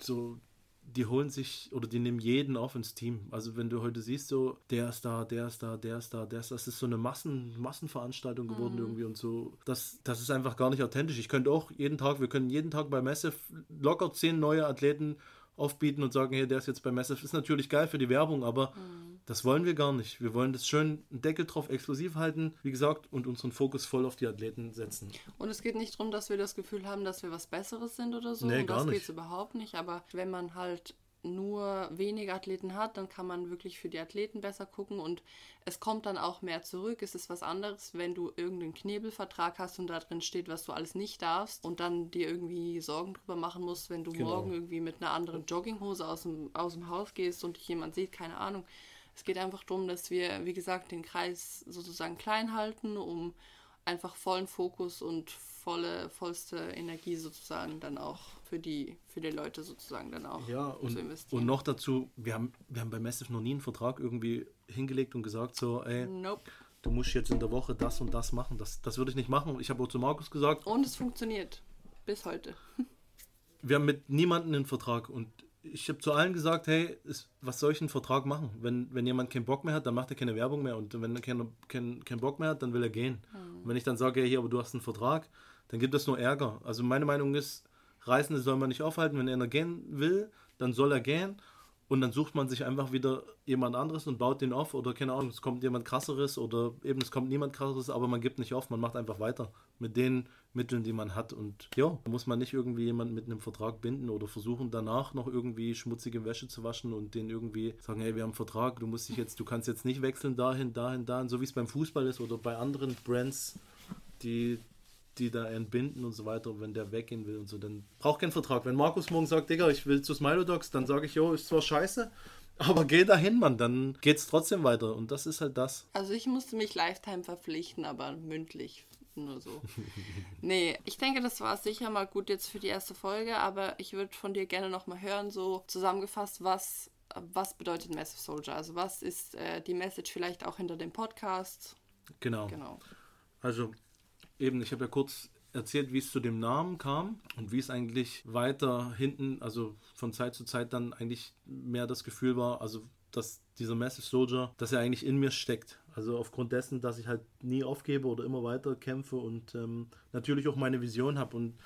so, die holen sich oder die nehmen jeden auf ins Team. Also wenn du heute siehst, so, der ist da, der ist da, der ist da, der ist da, das ist so eine Massen, Massenveranstaltung geworden irgendwie und so. Das, das ist einfach gar nicht authentisch. Ich könnte auch jeden Tag, wir können jeden Tag bei Massive locker zehn neue Athleten aufbieten und sagen, hey, der ist jetzt bei Massive. Ist natürlich geil für die Werbung, aber Das wollen wir gar nicht. Wir wollen das schön einen Deckel drauf exklusiv halten, wie gesagt, und unseren Fokus voll auf die Athleten setzen. Und es geht nicht darum, dass wir das Gefühl haben, dass wir was Besseres sind oder so. Nee, und gar das geht überhaupt nicht. Aber wenn man halt nur wenige Athleten hat, dann kann man wirklich für die Athleten besser gucken und es kommt dann auch mehr zurück. Es ist was anderes, wenn du irgendeinen Knebelvertrag hast und da drin steht, was du alles nicht darfst und dann dir irgendwie Sorgen drüber machen musst, wenn du Genau. morgen irgendwie mit einer anderen Jogginghose aus dem, aus dem Haus gehst und dich jemand sieht, keine Ahnung. Es geht einfach darum, dass wir, wie gesagt, den Kreis sozusagen klein halten, um einfach vollen Fokus und volle, vollste Energie sozusagen dann auch für die, für die Leute sozusagen dann auch Ja, und, zu investieren. und noch dazu, wir haben, wir haben bei Massive noch nie einen Vertrag irgendwie hingelegt und gesagt, so, ey, Nope. du musst jetzt in der Woche das und das machen. Das, das würde ich nicht machen. Ich habe auch zu Markus gesagt, Und es funktioniert. Bis heute. wir haben mit niemandem einen Vertrag und ich habe zu allen gesagt, hey, ist, was soll ich einen Vertrag machen? Wenn, wenn jemand keinen Bock mehr hat, dann macht er keine Werbung mehr und wenn er keinen kein, keinen Bock mehr hat, dann will er gehen. Und wenn ich dann sage, hey, hier, aber du hast einen Vertrag, dann gibt es nur Ärger. Also meine Meinung ist, Reisende soll man nicht aufhalten. Wenn einer gehen will, dann soll er gehen. Und dann sucht man sich einfach wieder jemand anderes und baut den auf. Oder keine Ahnung, es kommt jemand krasseres oder eben es kommt niemand krasseres, aber man gibt nicht auf, man macht einfach weiter mit den Mitteln, die man hat. Und ja, da muss man nicht irgendwie jemanden mit einem Vertrag binden oder versuchen danach noch irgendwie schmutzige Wäsche zu waschen und den irgendwie sagen, hey, wir haben einen Vertrag, du musst dich jetzt, du kannst jetzt nicht wechseln dahin, dahin, dahin, so wie es beim Fußball ist oder bei anderen Brands, die die da entbinden und so weiter, wenn der weggehen will und so, dann braucht keinen Vertrag. Wenn Markus morgen sagt, Digga, ich will zu Smilo Dogs, dann sage ich, jo, ist zwar scheiße, aber geh dahin, Mann, dann geht's trotzdem weiter und das ist halt das. Also ich musste mich Lifetime verpflichten, aber mündlich. Nur so. nee, ich denke, das war sicher mal gut jetzt für die erste Folge, aber ich würde von dir gerne nochmal hören, so zusammengefasst, was, was bedeutet Massive Soldier? Also was ist äh, die Message vielleicht auch hinter dem Podcast? Genau. Genau. Also eben, ich habe ja kurz erzählt, wie es zu dem Namen kam und wie es eigentlich weiter hinten, also von Zeit zu Zeit dann eigentlich mehr das Gefühl war, also dass dieser Massive Soldier, dass er eigentlich in mir steckt. Also aufgrund dessen, dass ich halt nie aufgebe oder immer weiter kämpfe und ähm, natürlich auch meine Vision habe. Und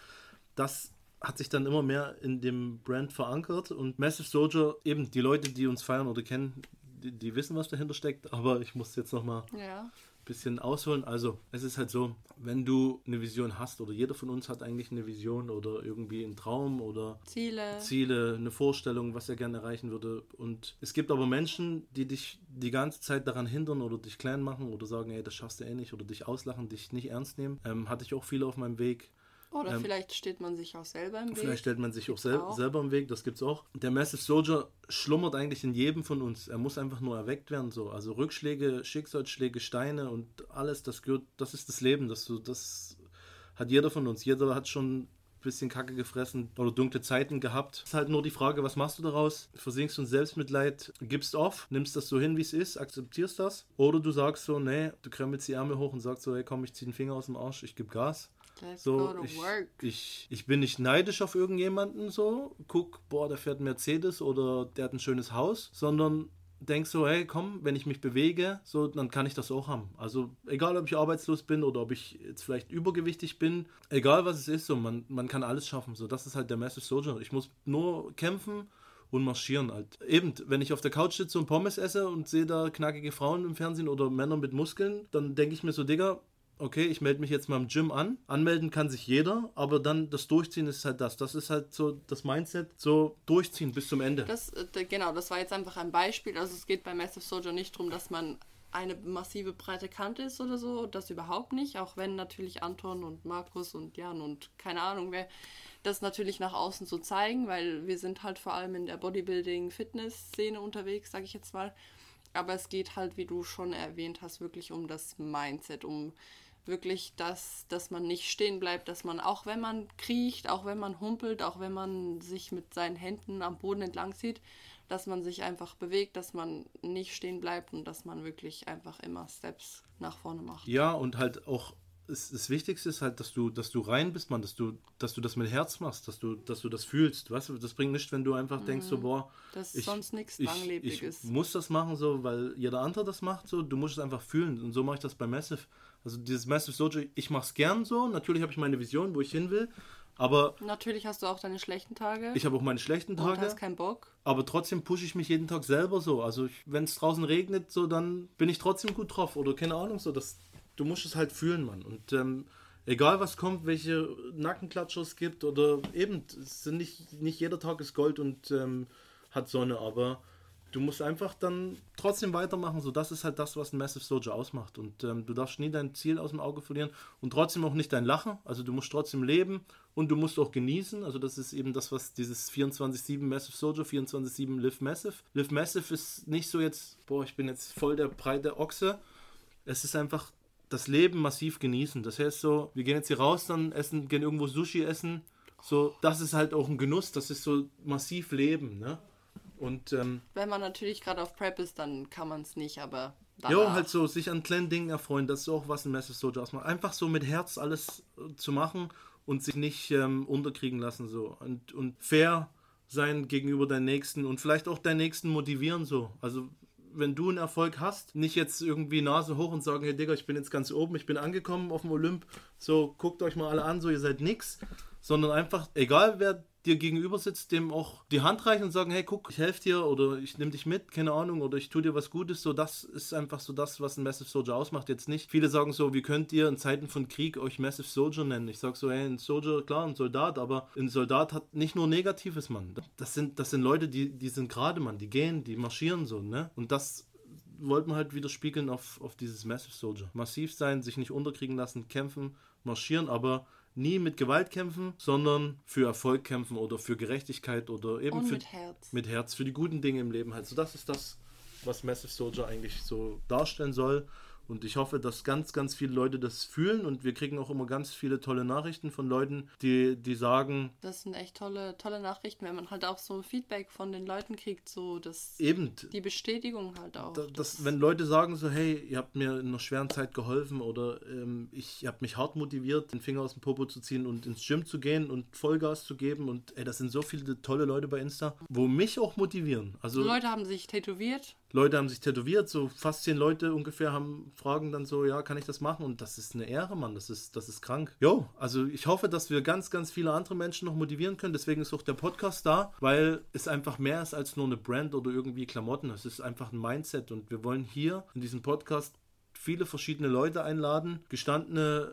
das hat sich dann immer mehr in dem Brand verankert. Und Massive Soldier, eben die Leute, die uns feiern oder kennen, die, die wissen, was dahinter steckt. Aber ich muss jetzt nochmal Ja. Bisschen ausholen. Also, es ist halt so, wenn du eine Vision hast, oder jeder von uns hat eigentlich eine Vision oder irgendwie einen Traum oder Ziele. Ziele, eine Vorstellung, was er gerne erreichen würde. Und es gibt aber Menschen, die dich die ganze Zeit daran hindern oder dich klein machen oder sagen, ey, das schaffst du eh nicht oder dich auslachen, dich nicht ernst nehmen. Ähm, hatte ich auch viele auf meinem Weg. Oder ähm, vielleicht steht man sich auch selber im Weg. Vielleicht stellt man sich auch, sel auch. selber im Weg, das gibt's auch. Der Massive Soldier schlummert eigentlich in jedem von uns. Er muss einfach nur erweckt werden. So. Also Rückschläge, Schicksalsschläge, Steine und alles, das gehört, das ist das Leben. Das, das hat jeder von uns. Jeder hat schon ein bisschen Kacke gefressen oder dunkle Zeiten gehabt. Es ist halt nur die Frage, was machst du daraus? Versinkst du in Selbstmitleid, gibst auf, nimmst das so hin, wie es ist, akzeptierst das? Oder du sagst so, nee, du krempelst die Ärmel hoch und sagst so, hey komm, ich zieh den Finger aus dem Arsch, ich gebe Gas. Let's So, ich, ich, ich bin nicht neidisch auf irgendjemanden so, guck, boah, der fährt Mercedes oder der hat ein schönes Haus, sondern denk so, hey, komm, wenn ich mich bewege, so, dann kann ich das auch haben. Also egal, ob ich arbeitslos bin oder ob ich jetzt vielleicht übergewichtig bin, egal was es ist, so, man, man kann alles schaffen. So, das ist halt der Massive Soldier. Ich muss nur kämpfen und marschieren halt. Eben, wenn ich auf der Couch sitze und Pommes esse und sehe da knackige Frauen im Fernsehen oder Männer mit Muskeln, dann denke ich mir so, Digga, okay, ich melde mich jetzt mal im Gym an. Anmelden kann sich jeder, aber dann das Durchziehen ist halt das. Das ist halt so das Mindset, so durchziehen bis zum Ende. Das, äh, genau, das war jetzt einfach ein Beispiel. Also es geht bei Massive Soldier nicht darum, dass man eine massive breite Kante ist oder so. Das überhaupt nicht. Auch wenn natürlich Anton und Markus und Jan und keine Ahnung wer das natürlich nach außen so zeigen, weil wir sind halt vor allem in der Bodybuilding-Fitness-Szene unterwegs, sage ich jetzt mal. Aber es geht halt, wie du schon erwähnt hast, wirklich um das Mindset, um wirklich das, dass man nicht stehen bleibt, dass man auch wenn man kriecht, auch wenn man humpelt, auch wenn man sich mit seinen Händen am Boden entlang zieht, dass man sich einfach bewegt, dass man nicht stehen bleibt und dass man wirklich einfach immer Steps nach vorne macht. Ja, und halt auch das Wichtigste ist halt, dass du, dass du rein bist, man, dass du, dass du das mit Herz machst, dass du, dass du das fühlst. Weißt du, das bringt nichts, wenn du einfach denkst, so, boah, Das ist sonst nichts ich, Langlebiges. ich muss das machen, so, weil jeder andere das macht, so, du musst es einfach fühlen. Und so mache ich das bei Massive. Also dieses Massive Soldier, ich mache es gern so. Natürlich habe ich meine Vision, wo ich hin will. Aber Natürlich hast du auch deine schlechten Tage. ich habe auch meine schlechten und Tage. hast keinen Bock. Aber trotzdem pushe ich mich jeden Tag selber so. Also wenn es draußen regnet, so dann bin ich trotzdem gut drauf. Oder keine Ahnung, so das, du musst es halt fühlen, Mann. Und ähm, egal was kommt, welche Nackenklatscher es gibt oder eben, es sind nicht, nicht jeder Tag ist Gold und ähm, hat Sonne, aber du musst einfach dann trotzdem weitermachen. So, das ist halt das, was ein Massive Soldier ausmacht. Und ähm, du darfst nie dein Ziel aus dem Auge verlieren und trotzdem auch nicht dein Lachen. Also du musst trotzdem leben und du musst auch genießen. Also das ist eben das, was dieses 24-7 Massive Soldier, 24-7 Live Massive. Live Massive ist nicht so jetzt, boah, ich bin jetzt voll der breite Ochse. Es ist einfach das Leben massiv genießen. Das heißt so, wir gehen jetzt hier raus, dann essen, gehen irgendwo Sushi essen. So, das ist halt auch ein Genuss, das ist so massiv Leben, ne? Und ähm, Wenn man natürlich gerade auf Prep ist, dann kann man es nicht, aber ja, danach. halt so, sich an kleinen Dingen erfreuen, das ist auch was ein Massive Soldier ausmacht. Einfach so mit Herz alles äh, zu machen und sich nicht ähm, unterkriegen lassen so. Und, und fair sein gegenüber deinen Nächsten und vielleicht auch deinen Nächsten motivieren so. Also wenn du einen Erfolg hast, nicht jetzt irgendwie Nase hoch und sagen, hey Digga, ich bin jetzt ganz oben, ich bin angekommen auf dem Olymp, so guckt euch mal alle an, so ihr seid nix, sondern einfach, egal wer dir gegenüber sitzt, dem auch die Hand reichen und sagen, hey, guck, ich helfe dir oder ich nehme dich mit, keine Ahnung, oder ich tue dir was Gutes, so das ist einfach so das, was ein Massive Soldier ausmacht. Jetzt nicht, viele sagen so, wie könnt ihr in Zeiten von Krieg euch Massive Soldier nennen? Ich sag so, hey, ein Soldier, klar, ein Soldat, aber ein Soldat hat nicht nur Negatives, Mann. Das sind, das sind Leute, die, die sind gerade, Mann, die gehen, die marschieren so, ne? Und das wollte man halt widerspiegeln auf, auf dieses Massive Soldier. Massiv sein, sich nicht unterkriegen lassen, kämpfen, marschieren, aber nie mit Gewalt kämpfen, sondern für Erfolg kämpfen oder für Gerechtigkeit oder eben für, mit Herz. mit Herz, für die guten Dinge im Leben halt. So, das ist das, was Massive Soldier eigentlich so darstellen soll. Und ich hoffe, dass ganz, ganz viele Leute das fühlen und wir kriegen auch immer ganz viele tolle Nachrichten von Leuten, die, die sagen, Das sind echt tolle, tolle Nachrichten, wenn man halt auch so Feedback von den Leuten kriegt, so das, eben, die Bestätigung halt auch. da- das, wenn Leute sagen so, hey, ihr habt mir in einer schweren Zeit geholfen oder ähm, ich habe mich hart motiviert, den Finger aus dem Popo zu ziehen und ins Gym zu gehen und Vollgas zu geben und ey, das sind so viele tolle Leute bei Insta, wo mich auch motivieren. Also Leute haben sich tätowiert. Leute haben sich tätowiert, so fast zehn Leute ungefähr haben fragen dann so, ja, kann ich das machen? Und das ist eine Ehre, Mann, das ist, das ist krank. Jo, also ich hoffe, dass wir ganz, ganz viele andere Menschen noch motivieren können. Deswegen ist auch der Podcast da, weil es einfach mehr ist als nur eine Brand oder irgendwie Klamotten. Es ist einfach ein Mindset und wir wollen hier in diesem Podcast viele verschiedene Leute einladen, gestandene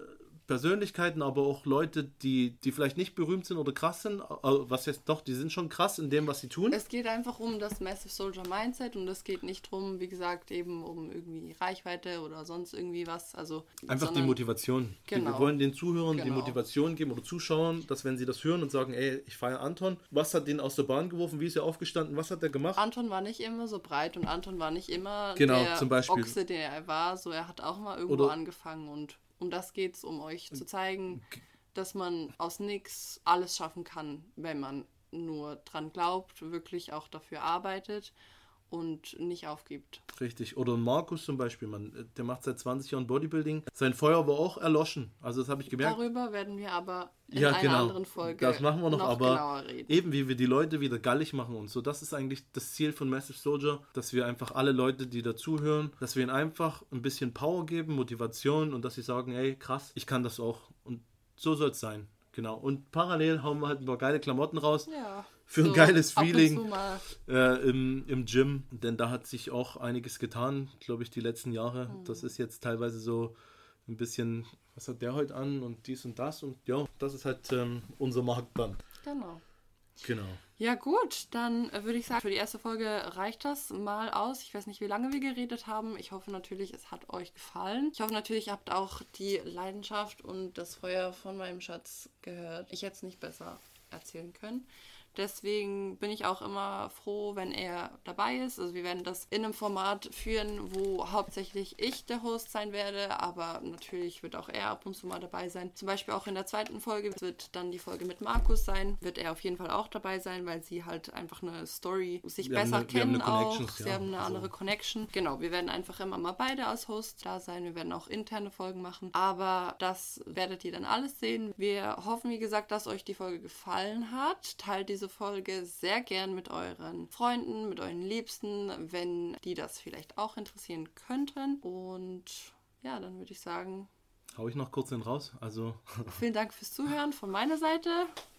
Persönlichkeiten, aber auch Leute, die, die vielleicht nicht berühmt sind oder krass sind. äh, Was jetzt doch, die sind schon krass in dem, was sie tun. Es geht einfach um das Massive Soldier Mindset und es geht nicht drum, wie gesagt, eben um irgendwie Reichweite oder sonst irgendwie was. Also Einfach die sondern- Motivation. Die, Genau. wir wollen den Zuhörern die Genau. Motivation geben oder Zuschauern, dass wenn sie das hören und sagen, ey, ich feiere Anton, was hat den aus der Bahn geworfen, wie ist er aufgestanden, was hat er gemacht? Anton war nicht immer so breit und Anton war nicht immer Genau, der zum Beispiel. Ochse, der er war. So, er hat auch mal irgendwo Oder- angefangen und um das geht es, um euch zu zeigen, dass man aus nichts alles schaffen kann, wenn man nur dran glaubt, wirklich auch dafür arbeitet und nicht aufgibt. Richtig. Oder Markus zum Beispiel, man, der macht seit 20 Jahren Bodybuilding. Sein Feuer war auch erloschen. Also das habe ich gemerkt. Darüber werden wir aber in Ja, einer genau. anderen Folge Das machen wir noch, aber genauer reden. eben wie wir die Leute wieder gallig machen und so. Das ist eigentlich das Ziel von Massive Soldier, dass wir einfach alle Leute, die dazuhören, dass wir ihnen einfach ein bisschen Power geben, Motivation und dass sie sagen, ey, krass, ich kann das auch. Und so soll es sein. Genau. Und parallel hauen wir halt ein paar geile Klamotten raus ja, für ein geiles Feeling. äh, im, im Gym, denn da hat sich auch einiges getan, glaube ich, die letzten Jahre. Mhm. Das ist jetzt teilweise so ein bisschen, was hat der heute an und dies und das und ja, das ist halt ähm, unser Markt dann. Genau. Genau. Ja gut, dann äh, würde ich sagen, für die erste Folge reicht das mal aus. Ich weiß nicht, wie lange wir geredet haben. Ich hoffe natürlich, es hat euch gefallen. Ich hoffe natürlich, ihr habt auch die Leidenschaft und das Feuer von meinem Schatz gehört. Ich hätte es nicht besser erzählen können. Deswegen bin ich auch immer froh, wenn er dabei ist. Also wir werden das in einem Format führen, wo hauptsächlich ich der Host sein werde, aber natürlich wird auch er ab und zu mal dabei sein. Zum Beispiel auch in der zweiten Folge wird dann die Folge mit Markus sein. Wird er auf jeden Fall auch dabei sein, weil sie halt einfach eine Story sich Wir besser eine- kennen auch. Sie ja. haben eine Also- andere Connection. Genau, wir werden einfach immer mal beide als Host da sein. Wir werden auch interne Folgen machen. Aber das werdet ihr dann alles sehen. Wir hoffen, wie gesagt, dass euch die Folge gefallen hat. Teilt diese Folge sehr gern mit euren Freunden, mit euren Liebsten, wenn die das vielleicht auch interessieren könnten. Und ja, dann würde ich sagen, hau ich noch kurz den raus. Also, Vielen Dank fürs Zuhören von meiner Seite.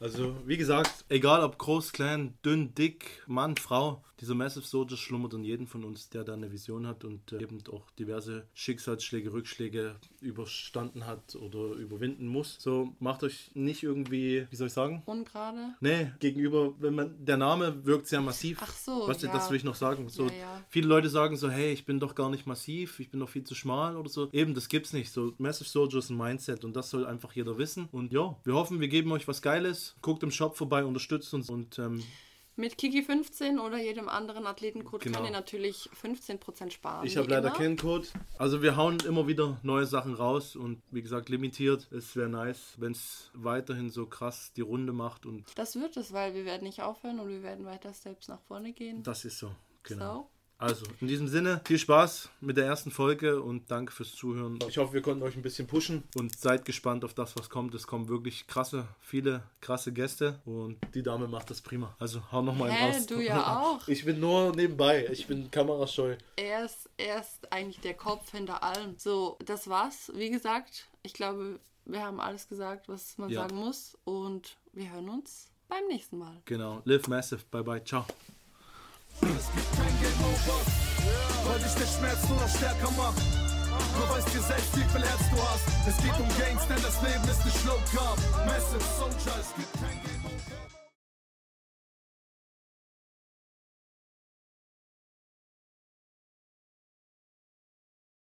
also wie gesagt, egal ob groß, klein, dünn, dick, Mann, Frau, dieser Massive Soldier schlummert in jedem von uns, der da eine Vision hat und äh, eben auch diverse Schicksalsschläge, Rückschläge überstanden hat oder überwinden muss. So, macht euch nicht irgendwie, wie soll ich sagen? Ungerade. Nee, gegenüber, wenn man, der Name wirkt sehr massiv. Ach so, Weißt du, ja. das will ich noch sagen. So, Ja, ja. Viele Leute sagen so, hey, ich bin doch gar nicht massiv, ich bin doch viel zu schmal oder so. Eben, das gibt's nicht. So, Massive Soldier ein Mindset und das soll einfach jeder wissen. Und ja, wir hoffen, wir geben euch was Geiles. Guckt im Shop vorbei, unterstützt uns und ähm, Mit Kiki15 oder jedem anderen Athletencode Genau. kann ihr natürlich 15% sparen. ich habe leider immer. keinen Code. Also wir hauen immer wieder neue Sachen raus und wie gesagt, limitiert. Es wäre nice, wenn es weiterhin so krass die Runde macht und Das wird es, weil wir werden nicht aufhören und wir werden weiter Steps nach vorne gehen. das ist so. Genau. So. Also, in diesem Sinne, viel Spaß mit der ersten Folge und danke fürs Zuhören. Ich hoffe, wir konnten euch ein bisschen pushen und seid gespannt auf das, was kommt. Es kommen wirklich krasse, viele krasse Gäste und die Dame macht das prima. Also, hau nochmal einen raus. du ja auch. Ich bin nur nebenbei. Ich bin kamerascheu. Er ist, er ist eigentlich der Kopf hinter allem. So, das war's. Wie gesagt, ich glaube, wir haben alles gesagt, was man Ja. sagen muss. Und wir hören uns beim nächsten Mal. Genau. Live massive. Bye bye. Ciao. Over, weil dich der Schmerz nur noch stärker macht. Beweis dir selbst, wie viel Herz du hast. Es geht um Gains, denn das Leben ist nicht low carb. Massive Soldier, es gibt kein Game.